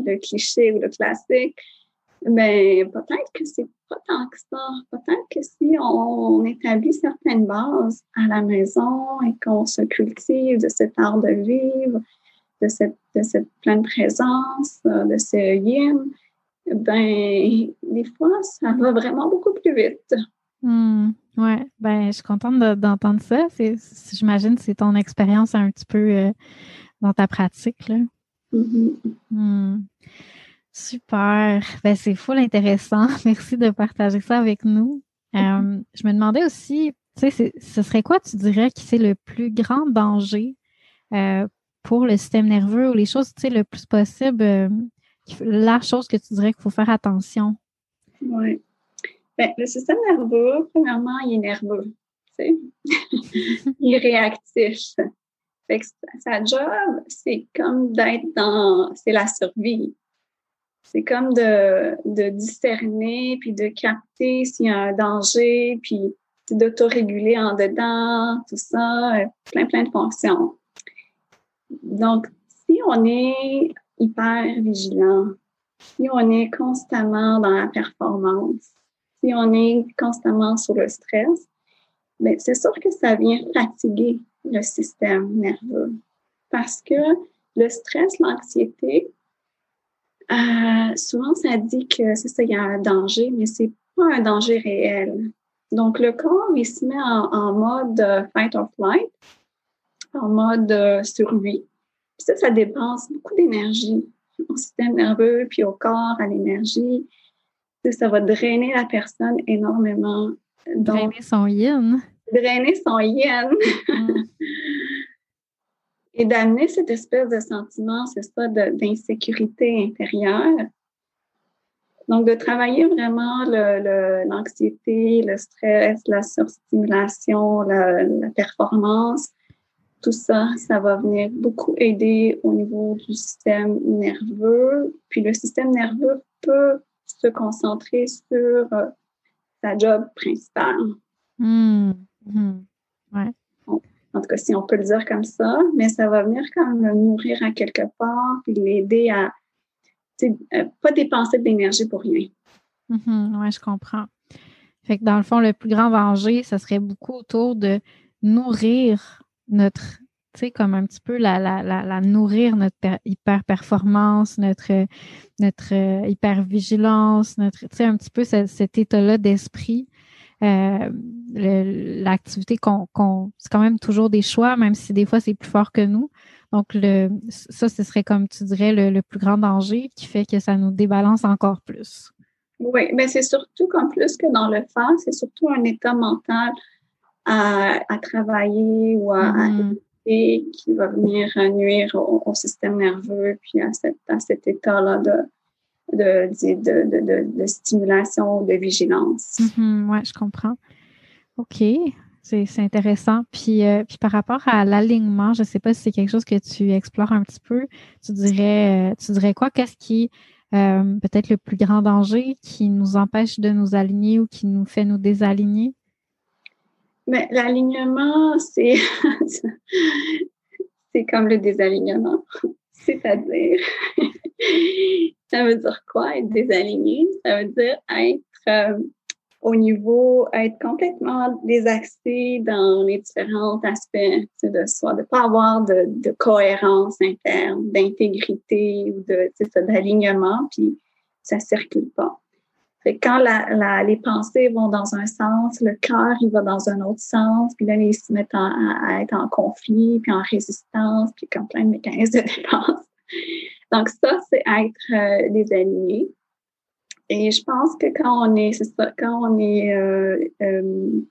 le, cliché ou le classique. Ben, peut-être que c'est pas tant que ça. Peut-être que si on, établit certaines bases à la maison et qu'on se cultive de cet art de vivre, de cette, de cette pleine présence, de ce yin, ben, des fois, ça va vraiment beaucoup plus vite. Hmm, oui, ben, je suis contente d'entendre ça. J'imagine que c'est ton expérience un petit peu euh, dans ta pratique. Là. Mm-hmm. Hmm. Super. Ben, c'est full intéressant. Merci de partager ça avec nous. Euh, je me demandais aussi, tu sais, ce serait quoi, tu dirais, qui c'est le plus grand danger euh, pour le système nerveux ou les choses, tu sais, le plus possible, euh, la chose que tu dirais qu'il faut faire attention? Oui. Ben, le système nerveux, premièrement, il est nerveux. Il est réactif. Fait que sa job, c'est comme d'être dans, c'est la survie c'est comme de, de, discerner, puis de capter s'il y a un danger, puis d'autoréguler en dedans, tout ça, euh, plein, plein de fonctions. Donc, si on est hyper vigilant, si on est constamment dans la performance, si on est constamment sur le stress, bien, c'est sûr que ça vient fatiguer le système nerveux. parce que le stress, l'anxiété, euh, souvent ça dit que c'est ça, il y a un danger, mais c'est pas un danger réel. Donc, le corps, il se met en, mode euh, fight or flight, en mode euh, survie. Puis ça, ça dépense beaucoup d'énergie au système nerveux, puis au corps, à l'énergie. Ça va drainer la personne énormément. drainer son yin. Drainer son yin. Mm. Et d'amener cette espèce de sentiment, c'est ça, d'insécurité intérieure. Donc, de travailler vraiment l'anxiété, le, stress, la surstimulation, la, performance, tout ça, ça va venir beaucoup aider au niveau du système nerveux. Puis le système nerveux peut se concentrer sur euh, sa job principale. Mmh. Mmh. Ouais. En tout cas, si on peut le dire comme ça, mais ça va venir comme le nourrir à quelque part, puis l'aider à euh, pas dépenser de l'énergie pour rien. Mmh oui, je comprends. Fait que dans le fond, le plus grand danger, ça serait beaucoup autour de nourrir notre, tu sais, comme un petit peu la, nourrir notre hyper-performance, notre, notre euh, hyper-vigilance, notre, tu sais, un petit peu cet état-là d'esprit euh, l'activité qu'on, c'est quand même toujours des choix, même si des fois c'est plus fort que nous. Donc, le, ça, ce serait comme tu dirais le, plus grand danger qui fait que ça nous débalance encore plus. Oui, mais c'est surtout comme plus que dans le faire, c'est surtout un état mental à, travailler ou à, mm qui va venir nuire au, système nerveux puis à, à cet état-là de, de, de, de, stimulation, de vigilance. Mm-hmm, oui, je comprends. OK. C'est intéressant. Puis, euh, puis par rapport à l'alignement, je ne sais pas si c'est quelque chose que tu explores un petit peu. Tu dirais, euh, tu dirais quoi? Qu'est-ce qui euh, peut-être le plus grand danger qui nous empêche de nous aligner ou qui nous fait nous désaligner? Mais l'alignement, c'est c'est comme le désalignement. C'est-à-dire ça veut dire quoi, être désaligné? Ça veut dire être euh, au niveau, être complètement désaxé dans les différents aspects de soi, de ne pas avoir de, cohérence interne, d'intégrité ou d'alignement, puis ça ne circule pas. Fait quand les pensées vont dans un sens, le cœur, il va dans un autre sens, puis là, ils se mettent à, être en conflit, puis en résistance, puis comme plein de mécanismes de défense. Donc, ça, c'est être euh, désaligné. Et je pense que quand on est, quand on est euh, euh,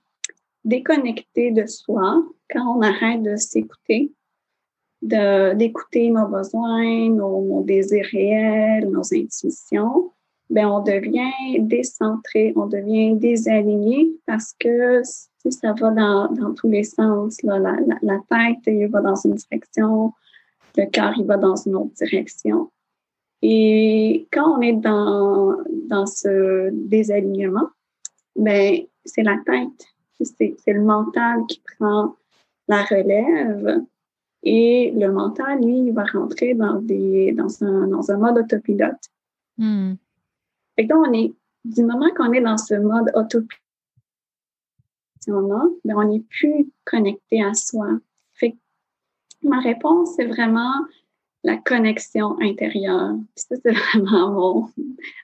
déconnecté de soi, quand on arrête de s'écouter, d'écouter nos besoins, nos, désirs réels, nos intuitions, ben on devient décentré, on devient désaligné parce que ça va dans, dans tous les sens. La, la, la tête, elle va dans une direction, le cœur, il va dans une autre direction. Et quand on est dans, dans ce désalignement, ben, c'est la tête, c'est le mental qui prend la relève. Et le mental, lui, il va rentrer dans, des, dans, un, dans un mode autopilote. Et donc, on est, du moment qu'on est dans ce mode autopilote, ben, on n'est plus connecté à soi. Ma réponse, c'est vraiment la connexion intérieure. ça, c'est vraiment mon,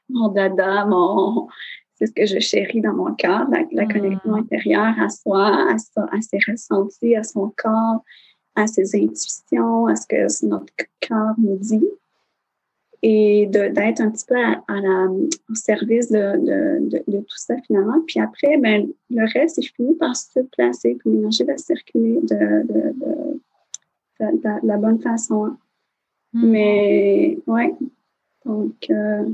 mon dada, mon, c'est ce que je chéris dans mon cœur, la, mm. connexion intérieure à soi, à, ses ressentis, à son corps, à ses intuitions, à ce que notre cœur nous dit. Et d'être un petit peu à, la, au service de, de, de, tout ça finalement. Puis après, ben, le reste, il finit par se placer, puis l'énergie va circuler de, la bonne façon. Hein. Hmm. Mais ouais, donc euh,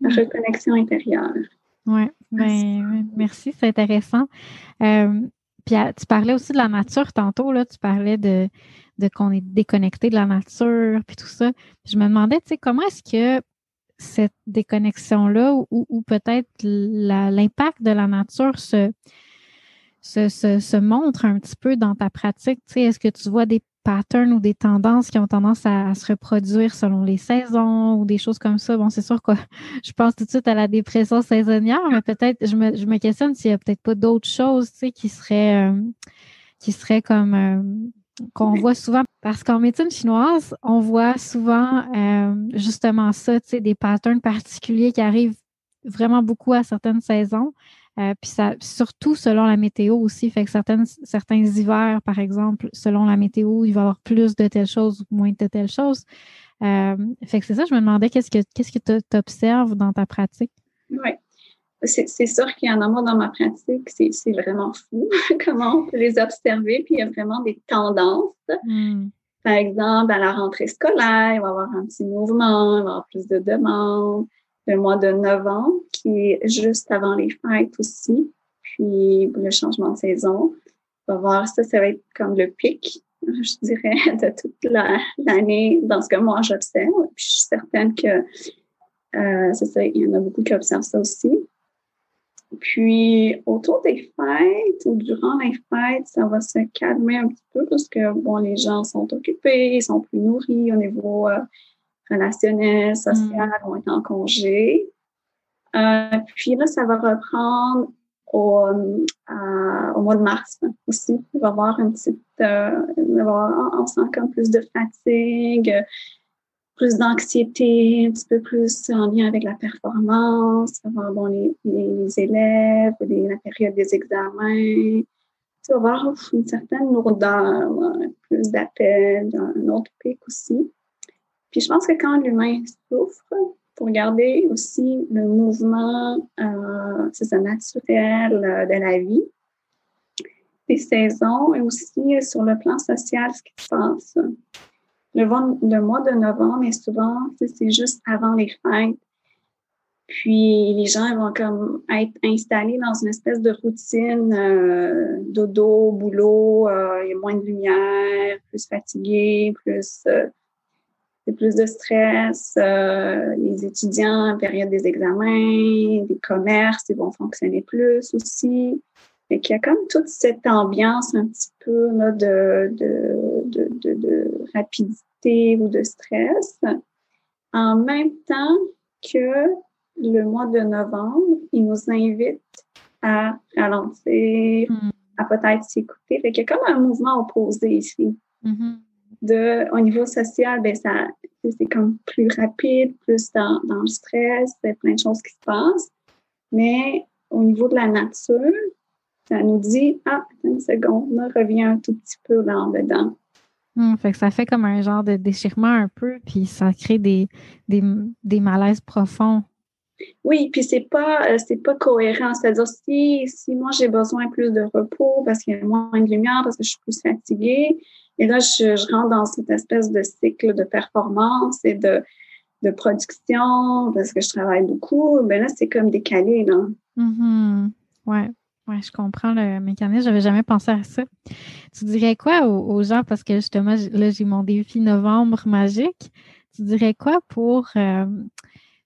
la hmm. reconnexion intérieure. Oui, ben, merci, c'est intéressant. Euh, puis tu parlais aussi de la nature tantôt, là, tu parlais de, de qu'on est déconnecté de la nature, puis tout ça. je me demandais, tu sais, comment est-ce que cette déconnexion-là ou, ou peut-être l'impact de la nature se, se, se, montre un petit peu dans ta pratique? Tu sais, est-ce que tu vois des patterns ou des tendances qui ont tendance à, se reproduire selon les saisons ou des choses comme ça. Bon, c'est sûr que je pense tout de suite à la dépression saisonnière, mais peut-être, je me, je me questionne s'il n'y a peut-être pas d'autres choses, tu sais, qui seraient, euh, qui seraient comme, euh, qu'on voit souvent parce qu'en médecine chinoise, on voit souvent euh, justement ça, tu sais, des patterns particuliers qui arrivent vraiment beaucoup à certaines saisons. Euh, puis ça, surtout selon la météo aussi, fait que certaines, certains hivers, par exemple, selon la météo, il va y avoir plus de telle chose ou moins de telle chose. Euh, fait que c'est ça, je me demandais qu'est-ce que qu'est-ce que tu observes dans ta pratique? Oui. C'est sûr qu'il y en a moi dans ma pratique, c'est vraiment fou comment on peut les observer, puis il y a vraiment des tendances. Hmm. Par exemple, à la rentrée scolaire, il va y avoir un petit mouvement, il va y avoir plus de demandes. Le mois de novembre, qui est juste avant les fêtes aussi, puis le changement de saison, on va voir ça, ça va être comme le pic, je dirais, de toute l'année dans ce que moi j'observe. Puis je suis certaine que euh, ça, il y en a beaucoup qui observent ça aussi. Puis, autour des fêtes ou durant les fêtes, ça va se calmer un petit peu parce que, bon, les gens sont occupés, ils sont plus nourris au niveau euh, relationnel, social, mm. vont être en congé. Euh, puis là, ça va reprendre au, euh, au mois de mars aussi. Il va y avoir une petite, euh, on sent comme plus de fatigue, plus d'anxiété, un petit peu plus en lien avec la performance, avoir bon, les, les élèves, la période des examens. Tu vas avoir une certaine lourdeur, plus d'appels, un autre pic aussi. Puis je pense que quand l'humain souffre, pour regarder aussi le mouvement, euh, c'est ça, naturel euh, de la vie, les saisons et aussi sur le plan social, ce qui se passe. Le, mois de novembre est souvent, c'est juste avant les fêtes. Puis les gens vont comme être installés dans une espèce de routine, euh, dodo, boulot, euh, il y a moins de lumière, plus fatigué, plus euh, plus de stress. les étudiants en période des examens, des commerces, ils vont fonctionner plus aussi. Et qu'il y a comme toute cette ambiance un petit peu là, de, de, de, de, de rapidité ou de stress, en même temps que le mois de novembre, il nous invite à ralentir, mm. à peut-être s'écouter. Fait qu'il y a comme un mouvement opposé ici. Mm-hmm. De, au niveau social, ben ça, c'est comme plus rapide, plus dans, dans le stress, il y a plein de choses qui se passent. Mais au niveau de la nature, ça nous dit, ah, une seconde, on revient un tout petit peu là en dedans. Hum, fait que ça fait comme un genre de déchirement un peu, puis ça crée des, des, des malaises profonds. Oui, puis c'est pas euh, c'est pas cohérent. C'est-à-dire si, si moi j'ai besoin plus de repos parce qu'il y a moins de lumière, parce que je suis plus fatiguée, et là je, rentre dans cette espèce de cycle de performance et de, production parce que je travaille beaucoup, ben là c'est comme décalé là. Mm Ouais. Oui, je comprends le mécanisme. J'avais jamais pensé à ça. Tu dirais quoi aux, gens, parce que justement, là, j'ai mon défi novembre magique. Tu dirais quoi pour euh,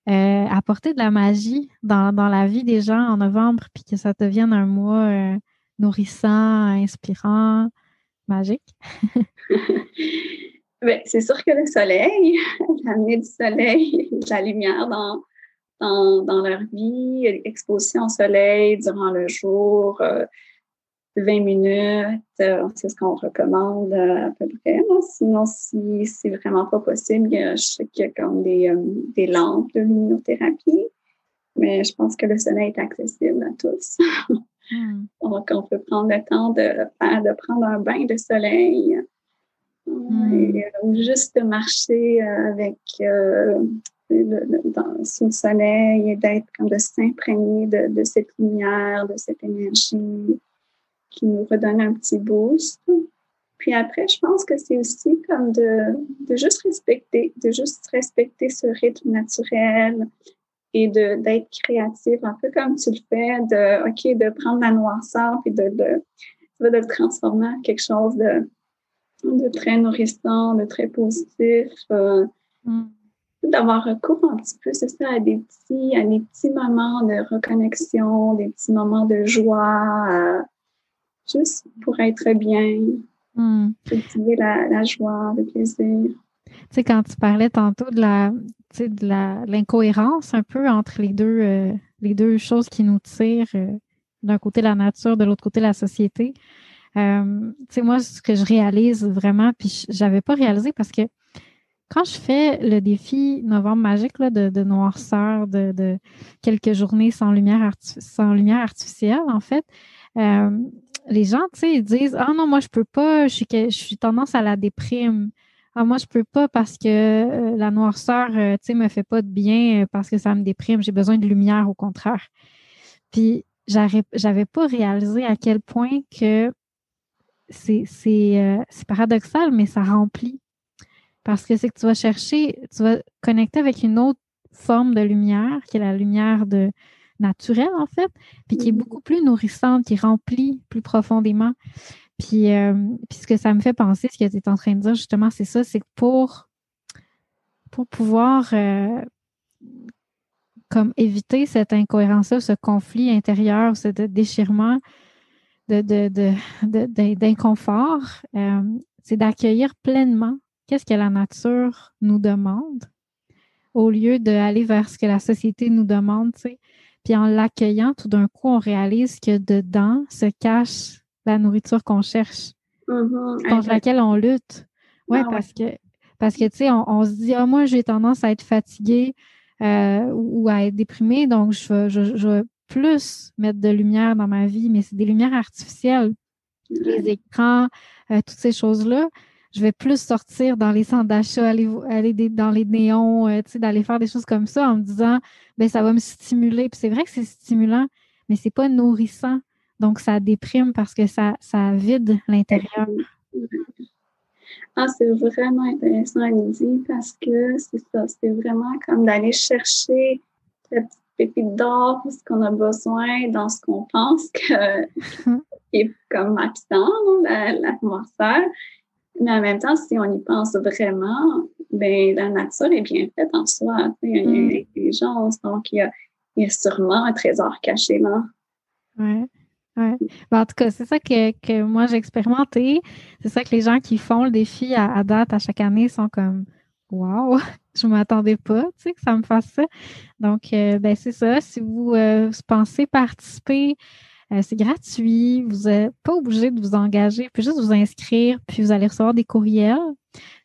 euh, apporter de la magie dans, la vie des gens en novembre, puis que ça devienne un mois euh, nourrissant, inspirant, Ben, c'est sûr que le soleil, l'amener du soleil, de la lumière dans, dans, leur vie, exposition au soleil durant le jour, 20 euh, minutes, euh, c'est ce qu'on recommande euh, à peu près. Sinon, si c'est vraiment pas possible, je sais qu'il y a comme des, des lampes de luminothérapie, mais je pense que le soleil est accessible à tous. Hmm. Donc, on peut prendre le temps de faire, de prendre un bain de soleil. Hmm. ou juste de marcher avec dans, sous le soleil et d'être comme de s'imprégner de, de, cette lumière, de cette énergie qui nous redonne un petit boost. Puis après, je pense que c'est aussi comme de, de juste respecter, de juste respecter ce rythme naturel et de d'être créatif, un peu comme tu le fais, de OK, de prendre la noirceur puis de, de, de le transformer en quelque chose de, de très nourrissant, de très positif. Euh, mm d'avoir recours un petit peu, c'est ça, à des petits, à des petits moments de reconnexion, des petits moments de joie, euh, juste pour être bien, hmm. cultiver la, joie, le plaisir. Tu sais, quand tu parlais tantôt de la, de l'incohérence un peu entre les deux, euh, les deux choses qui nous tirent, euh, d'un côté la nature, de l'autre côté la société. Euh, tu sais, moi, ce que je réalise vraiment, puis j'avais pas réalisé parce que quand je fais le défi Novembre magique là, de, noirceur, de, quelques journées sans lumière, sans lumière artificielle, en fait, les gens, tu sais, ils disent Ah non, moi, je peux pas, je suis, je suis tendance à la déprime. Ah, moi, je peux pas parce que euh, la noirceur, tu sais, me fait pas de bien parce que ça me déprime. J'ai besoin de lumière, au contraire. Puis, j'avais pas réalisé à quel point que c'est euh, paradoxal, mais ça remplit. Parce que c'est que tu vas chercher, tu vas connecter avec une autre forme de lumière, qui est la lumière de naturelle, en fait, puis qui est mm-hmm. beaucoup plus nourrissante, qui remplit plus profondément. Puis, euh, puis ce que ça me fait penser, ce que tu es en train de dire, justement, c'est ça, c'est que pour, pour pouvoir euh, comme éviter cette incohérence-là, ce conflit intérieur, ce déchirement d'inconfort, de, euh, c'est d'accueillir pleinement qu'est-ce que la nature nous demande au lieu d'aller vers ce que la société nous demande. Puis en l'accueillant, tout d'un coup, on réalise que dedans se cache la nourriture qu'on cherche, mm-hmm. contre laquelle on lutte. Oui, ah parce que, parce que tu sais, on, on, se dit, ah, moi, j'ai tendance à être fatiguée, euh, ou à être déprimée. Donc, je vais, je, plus mettre de lumière dans ma vie, mais c'est des lumières artificielles. Les écrans, euh, toutes ces choses-là. Je vais plus sortir dans les centres d'achat, aller, aller dans les néons, euh, d'aller faire des choses comme ça en me disant, ben ça va me stimuler. Puis c'est vrai que c'est stimulant, mais c'est pas nourrissant. Donc, ça déprime parce que ça, ça vide l'intérieur. Ah, c'est vraiment intéressant, Annie, parce que c'est ça, c'est vraiment comme d'aller chercher la petite pépite d'or, ce qu'on a besoin dans ce qu'on pense que est comme absent, la, la Mais en même temps, si on y pense vraiment, ben, la nature est bien faite en soi. Il y a une mm. intelligence, donc il y a, il y a sûrement un trésor caché là. Ouais. Ouais. Ben, en tout cas, c'est ça que, que moi j'ai expérimenté. C'est ça que les gens qui font le défi à, date à chaque année sont comme Wow, je ne m'attendais pas, tu sais, que ça me fasse ça. Donc, euh, ben, c'est ça. Si vous, euh, pensez participer, euh, c'est gratuit. Vous n'êtes pas obligé de vous engager. Puis juste vous inscrire, puis vous allez recevoir des courriels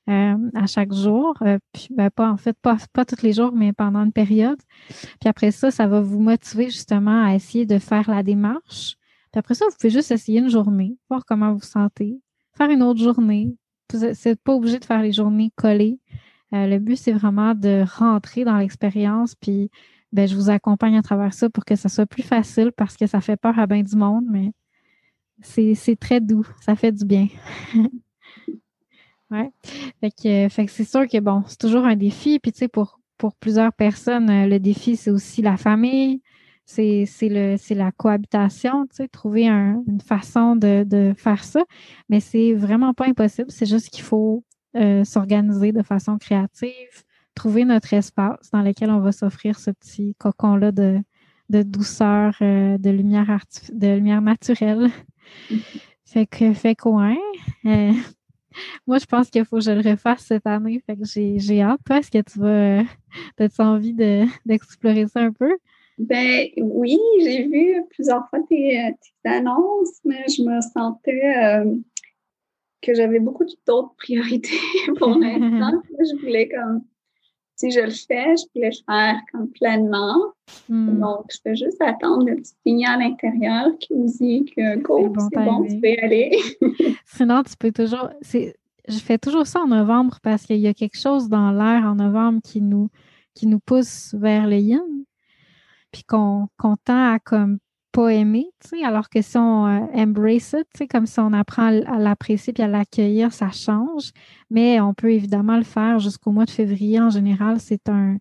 à chaque jour. puis ben, pas en fait, pas, pas tous les jours, mais pendant une période. Puis après ça, ça va vous motiver justement à essayer de faire la démarche après ça, vous pouvez juste essayer une journée, voir comment vous vous sentez, faire une autre journée. Vous n'êtes pas obligé de faire les journées collées. Euh, le but, c'est vraiment de rentrer dans l'expérience, puis ben, je vous accompagne à travers ça pour que ça soit plus facile parce que ça fait peur à bien du monde, mais c'est très doux, ça fait du bien. ouais. Fait que, fait que c'est sûr que bon, c'est toujours un défi. Puis tu sais, pour, pour plusieurs personnes, euh, le défi, c'est aussi la famille, c'est la cohabitation, tu sais, trouver une façon de, faire ça. Mais c'est vraiment pas impossible. C'est juste qu'il faut euh, s'organiser de façon créative, trouver notre espace dans lequel on va s'offrir ce petit cocon-là de, douceur, euh, de lumière de lumière naturelle. fait que fait quoi? Euh, moi, je pense qu'il faut que je le refasse cette année. Fait que j'ai hâte. Toi, est-ce que tu vas as envie d'explorer ça un peu? Ben oui, j'ai vu plusieurs fois tes, annonces, mais je me sentais euh, que j'avais beaucoup d'autres priorités pour l'instant. je voulais comme si je le fais, je voulais le faire comme pleinement. Hmm. Donc, je vais juste attendre le petit signal intérieur qui me dit que go, c'est bon, tu peux aller. Sinon, tu peux toujours. Je fais toujours ça en novembre parce qu'il y a quelque chose dans l'air en novembre qui nous, qui nous pousse vers le yin puis qu'on tend à comme pas aimer, alors que si on euh, embrace it, comme si on apprend à l'apprécier puis à l'accueillir, ça change. Mais on peut évidemment le faire jusqu'au mois de février. En général, c'est un,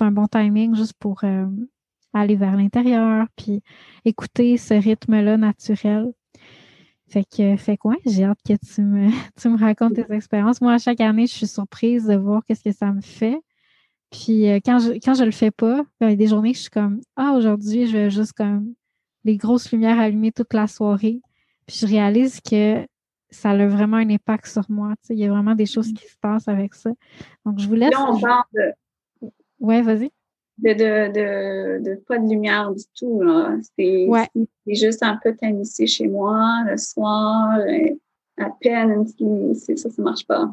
un bon timing juste pour euh, aller vers l'intérieur puis écouter ce rythme-là naturel. Fait que, fait quoi, j'ai hâte que tu me, tu me racontes tes expériences. Moi, à chaque année, je suis surprise de voir qu'est-ce que ça me fait. Puis euh, quand je quand je le fais pas, ben, il y a des journées que je suis comme Ah, aujourd'hui, je vais juste comme les grosses lumières allumées toute la soirée. Puis je réalise que ça a vraiment un impact sur moi. il y a vraiment des choses qui se passent avec ça. Donc, je vous laisse. Là, on parle de... Ouais, vas-y. de, de, de, pas de lumière du tout. C'est juste un peu tamisé chez moi le soir, à peine, ça, ça marche pas.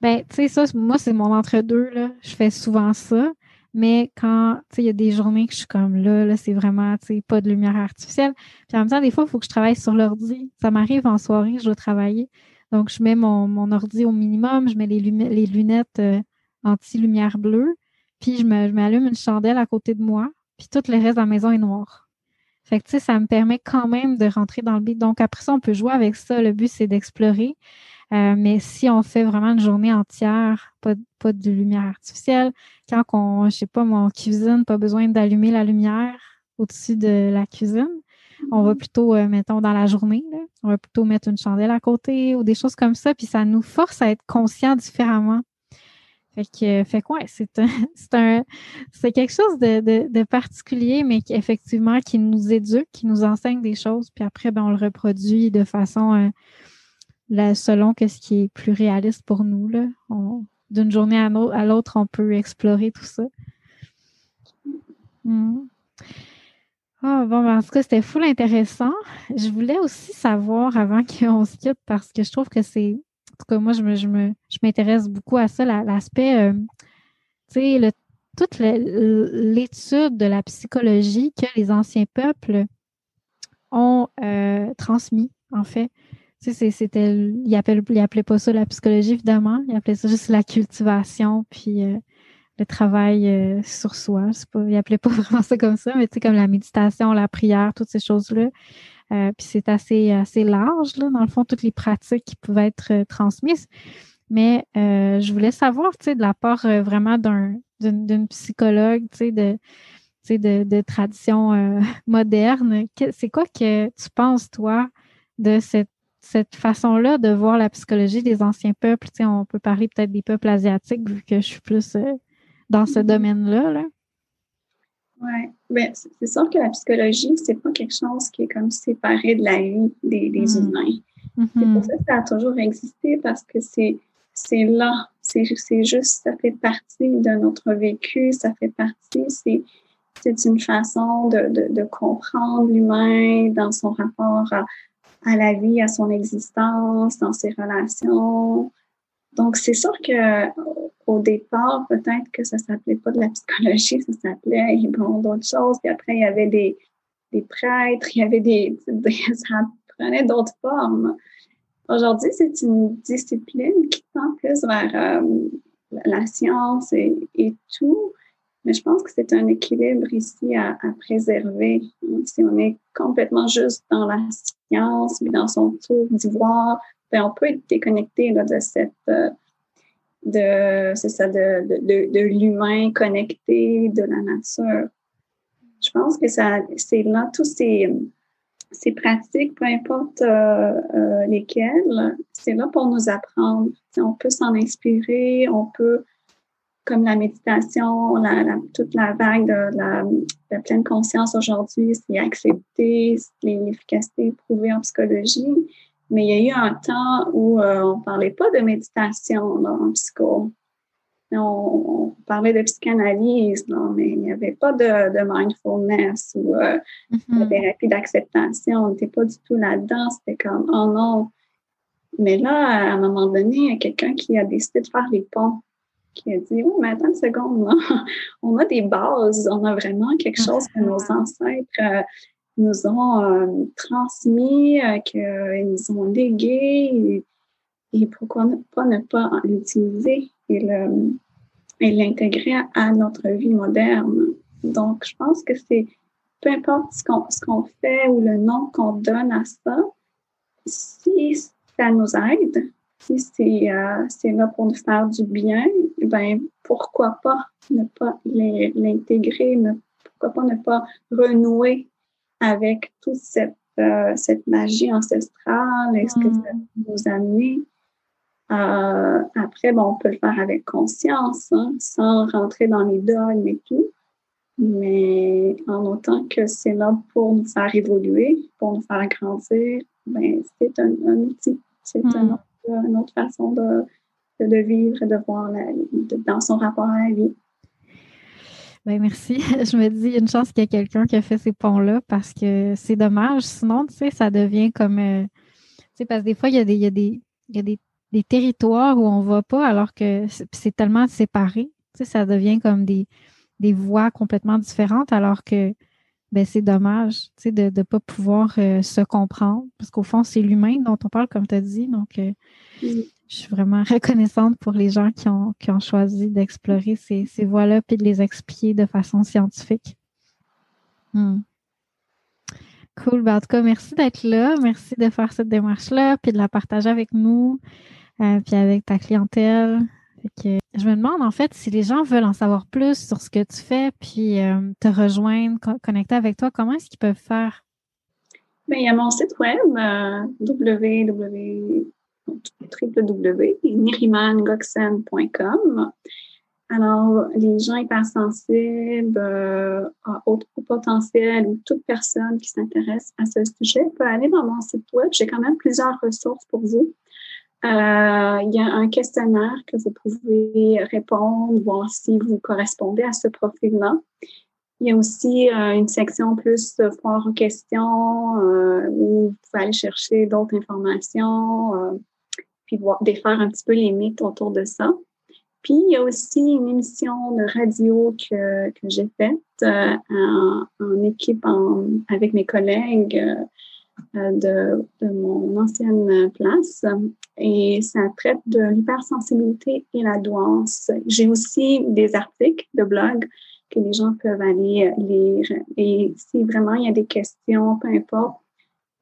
Ben, tu sais, ça, moi, c'est mon entre-deux, là. Je fais souvent ça. Mais quand, tu sais, il y a des journées que je suis comme là, là, c'est vraiment, tu sais, pas de lumière artificielle. Puis en même temps, des fois, il faut que je travaille sur l'ordi. Ça m'arrive en soirée, je dois travailler. Donc, je mets mon, mon ordi au minimum, je mets les, les lunettes euh, anti-lumière bleue, puis je m'allume une chandelle à côté de moi, puis tout le reste de la maison est noir. Fait que, tu sais, ça me permet quand même de rentrer dans le beat. Donc, après ça, on peut jouer avec ça. Le but, c'est d'explorer. Euh, mais si on fait vraiment une journée entière, pas, pas de lumière artificielle, quand on, je sais pas, mon cuisine, pas besoin d'allumer la lumière au-dessus de la cuisine, on va plutôt, euh, mettons, dans la journée, on va plutôt mettre une chandelle à côté ou des choses comme ça, puis ça nous force à être conscient différemment. Fait que, fait quoi, c'est un, c'est un, c'est quelque chose de, de, de, particulier, mais qui, effectivement, qui nous éduque, qui nous enseigne des choses, puis après, ben, on le reproduit de façon, euh, selon ce qui est plus réaliste pour nous, d'une journée à, l'autre, on peut explorer tout ça. Hmm. Ah, bon, ben, en tout cas, c'était full intéressant. Je voulais aussi savoir avant qu'on se quitte parce que je trouve que c'est tout cas, moi, je m'intéresse beaucoup à ça, l'aspect, euh, tu sais, toute l'étude de la psychologie que les anciens peuples ont euh, transmis, en fait. Tu sais, c'était, ils n'appelaient pas ça la psychologie, évidemment. Ils appelaient ça juste la cultivation, puis euh, le travail sur soi. Pas, ils n'appelaient pas vraiment ça comme ça, mais tu sais, comme la méditation, la prière, toutes ces choses-là. Euh, puis c'est assez, assez large, là, dans le fond, toutes les pratiques qui pouvaient être euh, transmises. Mais euh, je voulais savoir, tu sais, de la part vraiment d'un, d'une, psychologue, tu sais, de, de, de tradition moderne. c'est quoi que tu penses, toi, de cette, cette façon-là de voir la psychologie des anciens peuples? Tu sais, on peut parler peut-être des peuples asiatiques, vu que je suis plus dans ce mm-hmm. domaine-là. Là. Oui, ben, c'est sûr que la psychologie, c'est pas quelque chose qui est comme séparé de la vie des, des mm. humains. C'est pour mm-hmm. ça que ça a toujours existé parce que c'est c'est là, c'est juste, ça fait partie de notre vécu, ça fait partie, c'est c'est une façon de, de, de comprendre l'humain dans son rapport à, à, la vie, à son existence, dans ses relations. Donc, c'est sûr que au départ, peut-être que ça s'appelait pas de la psychologie, ça s'appelait bon, d'autres choses. Puis après, il y avait des, des prêtres, il y avait des, ça prenait d'autres formes. Aujourd'hui, c'est une discipline qui tend plus vers euh, la science et, et, tout. Mais je pense que c'est un équilibre ici à, préserver. Si on est complètement juste dans la science, mais dans son tour d'ivoire, ben on peut être déconnecté de cette euh, de, c'est ça, de, de, de, l'humain connecté, de la nature. Je pense que ça, c'est là, tous ces, ces pratiques, peu importe euh, euh, lesquelles, c'est là pour nous apprendre. on peut s'en inspirer, on peut, comme la méditation, la, toute la vague de la, de pleine conscience aujourd'hui, c'est accepter l'efficacité prouvée en psychologie. Mais il y a eu un temps où euh, on ne parlait pas de méditation en psycho. On, parlait de psychanalyse, mais il n'y avait pas de, mindfulness ou euh, de mm-hmm. thérapie d'acceptation. On n'était pas du tout là-dedans. C'était comme, oh non. Mais là, à un moment donné, il y a quelqu'un qui a décidé de faire les ponts, qui a dit, oh, mais attends une seconde, on a des bases, on a vraiment quelque chose que nos ah. ancêtres euh, nous ont euh, transmis, euh, qu'ils nous ont légué et, pourquoi ne pas ne pas l'utiliser et le et l'intégrer à, notre vie moderne. Donc, je pense que c'est peu importe ce qu'on ce qu'on fait ou le nom qu'on donne à ça, si ça nous aide, si c'est euh, là pour nous faire du bien, ben pourquoi pas ne pas l'intégrer, pourquoi pas ne pas renouer avec toute cette, euh, cette magie ancestrale? Et ce que ça mm. nous amener. Euh, après, bon, on peut le faire avec conscience, hein, sans rentrer dans les dogmes et tout, mais en autant que c'est là pour nous faire évoluer, pour nous faire grandir, ben, c'est un, outil, c'est mm. une autre façon de, de, vivre et de voir dans son rapport à la vie. Ben merci. Je me dis une chance qu'il y a quelqu'un qui a fait ces ponts-là parce que c'est dommage. Sinon, tu sais, ça devient comme euh, tu sais, parce que des fois, il y a des, y a des, y a des, des territoires où on va pas alors que c'est tellement séparé. Tu sais, ça devient comme des, des voies complètement différentes alors que ben c'est dommage tu sais, de ne pas pouvoir euh, se comprendre parce qu'au fond, c'est l'humain dont on parle, comme tu as dit. Donc, euh, je suis vraiment reconnaissante pour les gens qui ont, qui ont choisi d'explorer ces, ces voies-là puis de les expliquer de façon scientifique. Hmm. Cool. Ben, en tout cas, merci d'être là. Merci de faire cette démarche-là puis de la partager avec nous euh, puis avec ta clientèle. Je me demande en fait si les gens veulent en savoir plus sur ce que tu fais, puis euh, te rejoindre, co connecter avec toi, comment est-ce qu'ils peuvent faire? Bien, il y a mon site web euh, www.nirimangoxen.com. Alors, les gens hypersensibles, euh, à haut potentiel ou toute personne qui s'intéresse à ce sujet peut aller dans mon site web. J'ai quand même plusieurs ressources pour vous. Euh, il y a un questionnaire que vous pouvez répondre, voir si vous correspondez à ce profil-là. Il y a aussi euh, une section plus foire aux questions euh, où vous pouvez aller chercher d'autres informations, puis voir, défaire un petit peu les mythes autour de ça. Puis il y a aussi une émission de radio que, que j'ai faite en, équipe avec mes collègues de, de, mon ancienne place et ça traite de l'hypersensibilité et la douance. J'ai aussi des articles de blog que les gens peuvent aller lire. Et si vraiment il y a des questions, peu importe,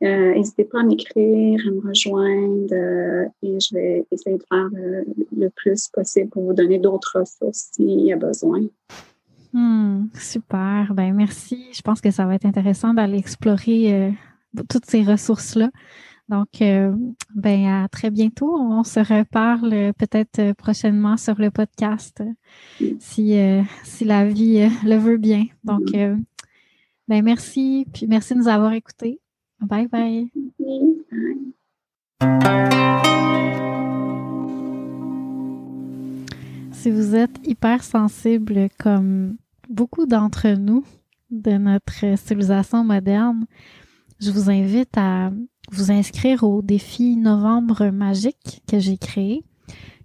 euh, n'hésitez pas à m'écrire, à me rejoindre euh, et je vais essayer de faire le, plus possible pour vous donner d'autres ressources s'il y a besoin. Hmm, super. Ben merci. Je pense que ça va être intéressant d'aller explorer euh, toutes ces ressources-là. Donc, euh, ben à très bientôt. On se reparle peut-être prochainement sur le podcast si, euh, si la vie euh, le veut bien. Donc, ben merci. Puis merci de nous avoir écoutés. Bye bye. Si vous êtes hypersensible comme beaucoup d'entre nous de notre civilisation moderne, je vous invite à vous inscrire au défi Novembre magique que j'ai créé,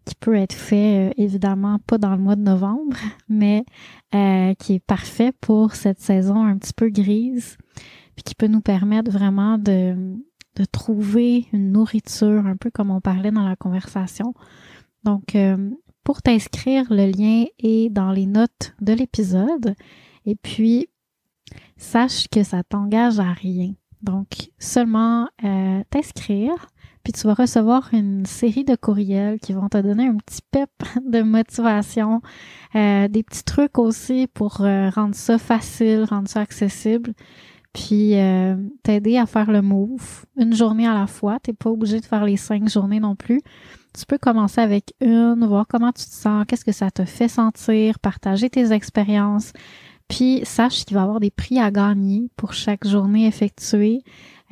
qui peut être fait euh, évidemment pas dans le mois de novembre, mais euh, qui est parfait pour cette saison un petit peu grise, puis qui peut nous permettre vraiment de, de trouver une nourriture, un peu comme on parlait dans la conversation. Donc, euh, pour t'inscrire, le lien est dans les notes de l'épisode. Et puis, sache que ça t'engage à rien. Donc, seulement euh, t'inscrire, puis tu vas recevoir une série de courriels qui vont te donner un petit pep de motivation, euh, des petits trucs aussi pour euh, rendre ça facile, rendre ça accessible, puis t'aider à faire le move une journée à la fois. T'es pas obligé de faire les cinq journées non plus. Tu peux commencer avec une, voir comment tu te sens, qu'est-ce que ça te fait sentir, partager tes expériences. Puis sache qu'il va y avoir des prix à gagner pour chaque journée effectuée.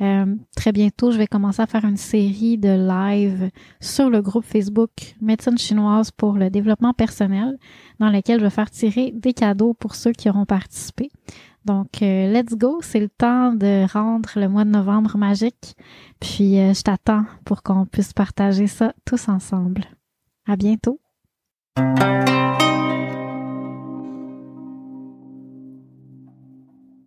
Euh, très bientôt, je vais commencer à faire une série de live sur le groupe Facebook Médecine chinoise pour le développement personnel, dans lequel je vais faire tirer des cadeaux pour ceux qui auront participé. Donc, euh, let's go, c'est le temps de rendre le mois de novembre magique. Puis, euh, je t'attends pour qu'on puisse partager ça tous ensemble. À bientôt.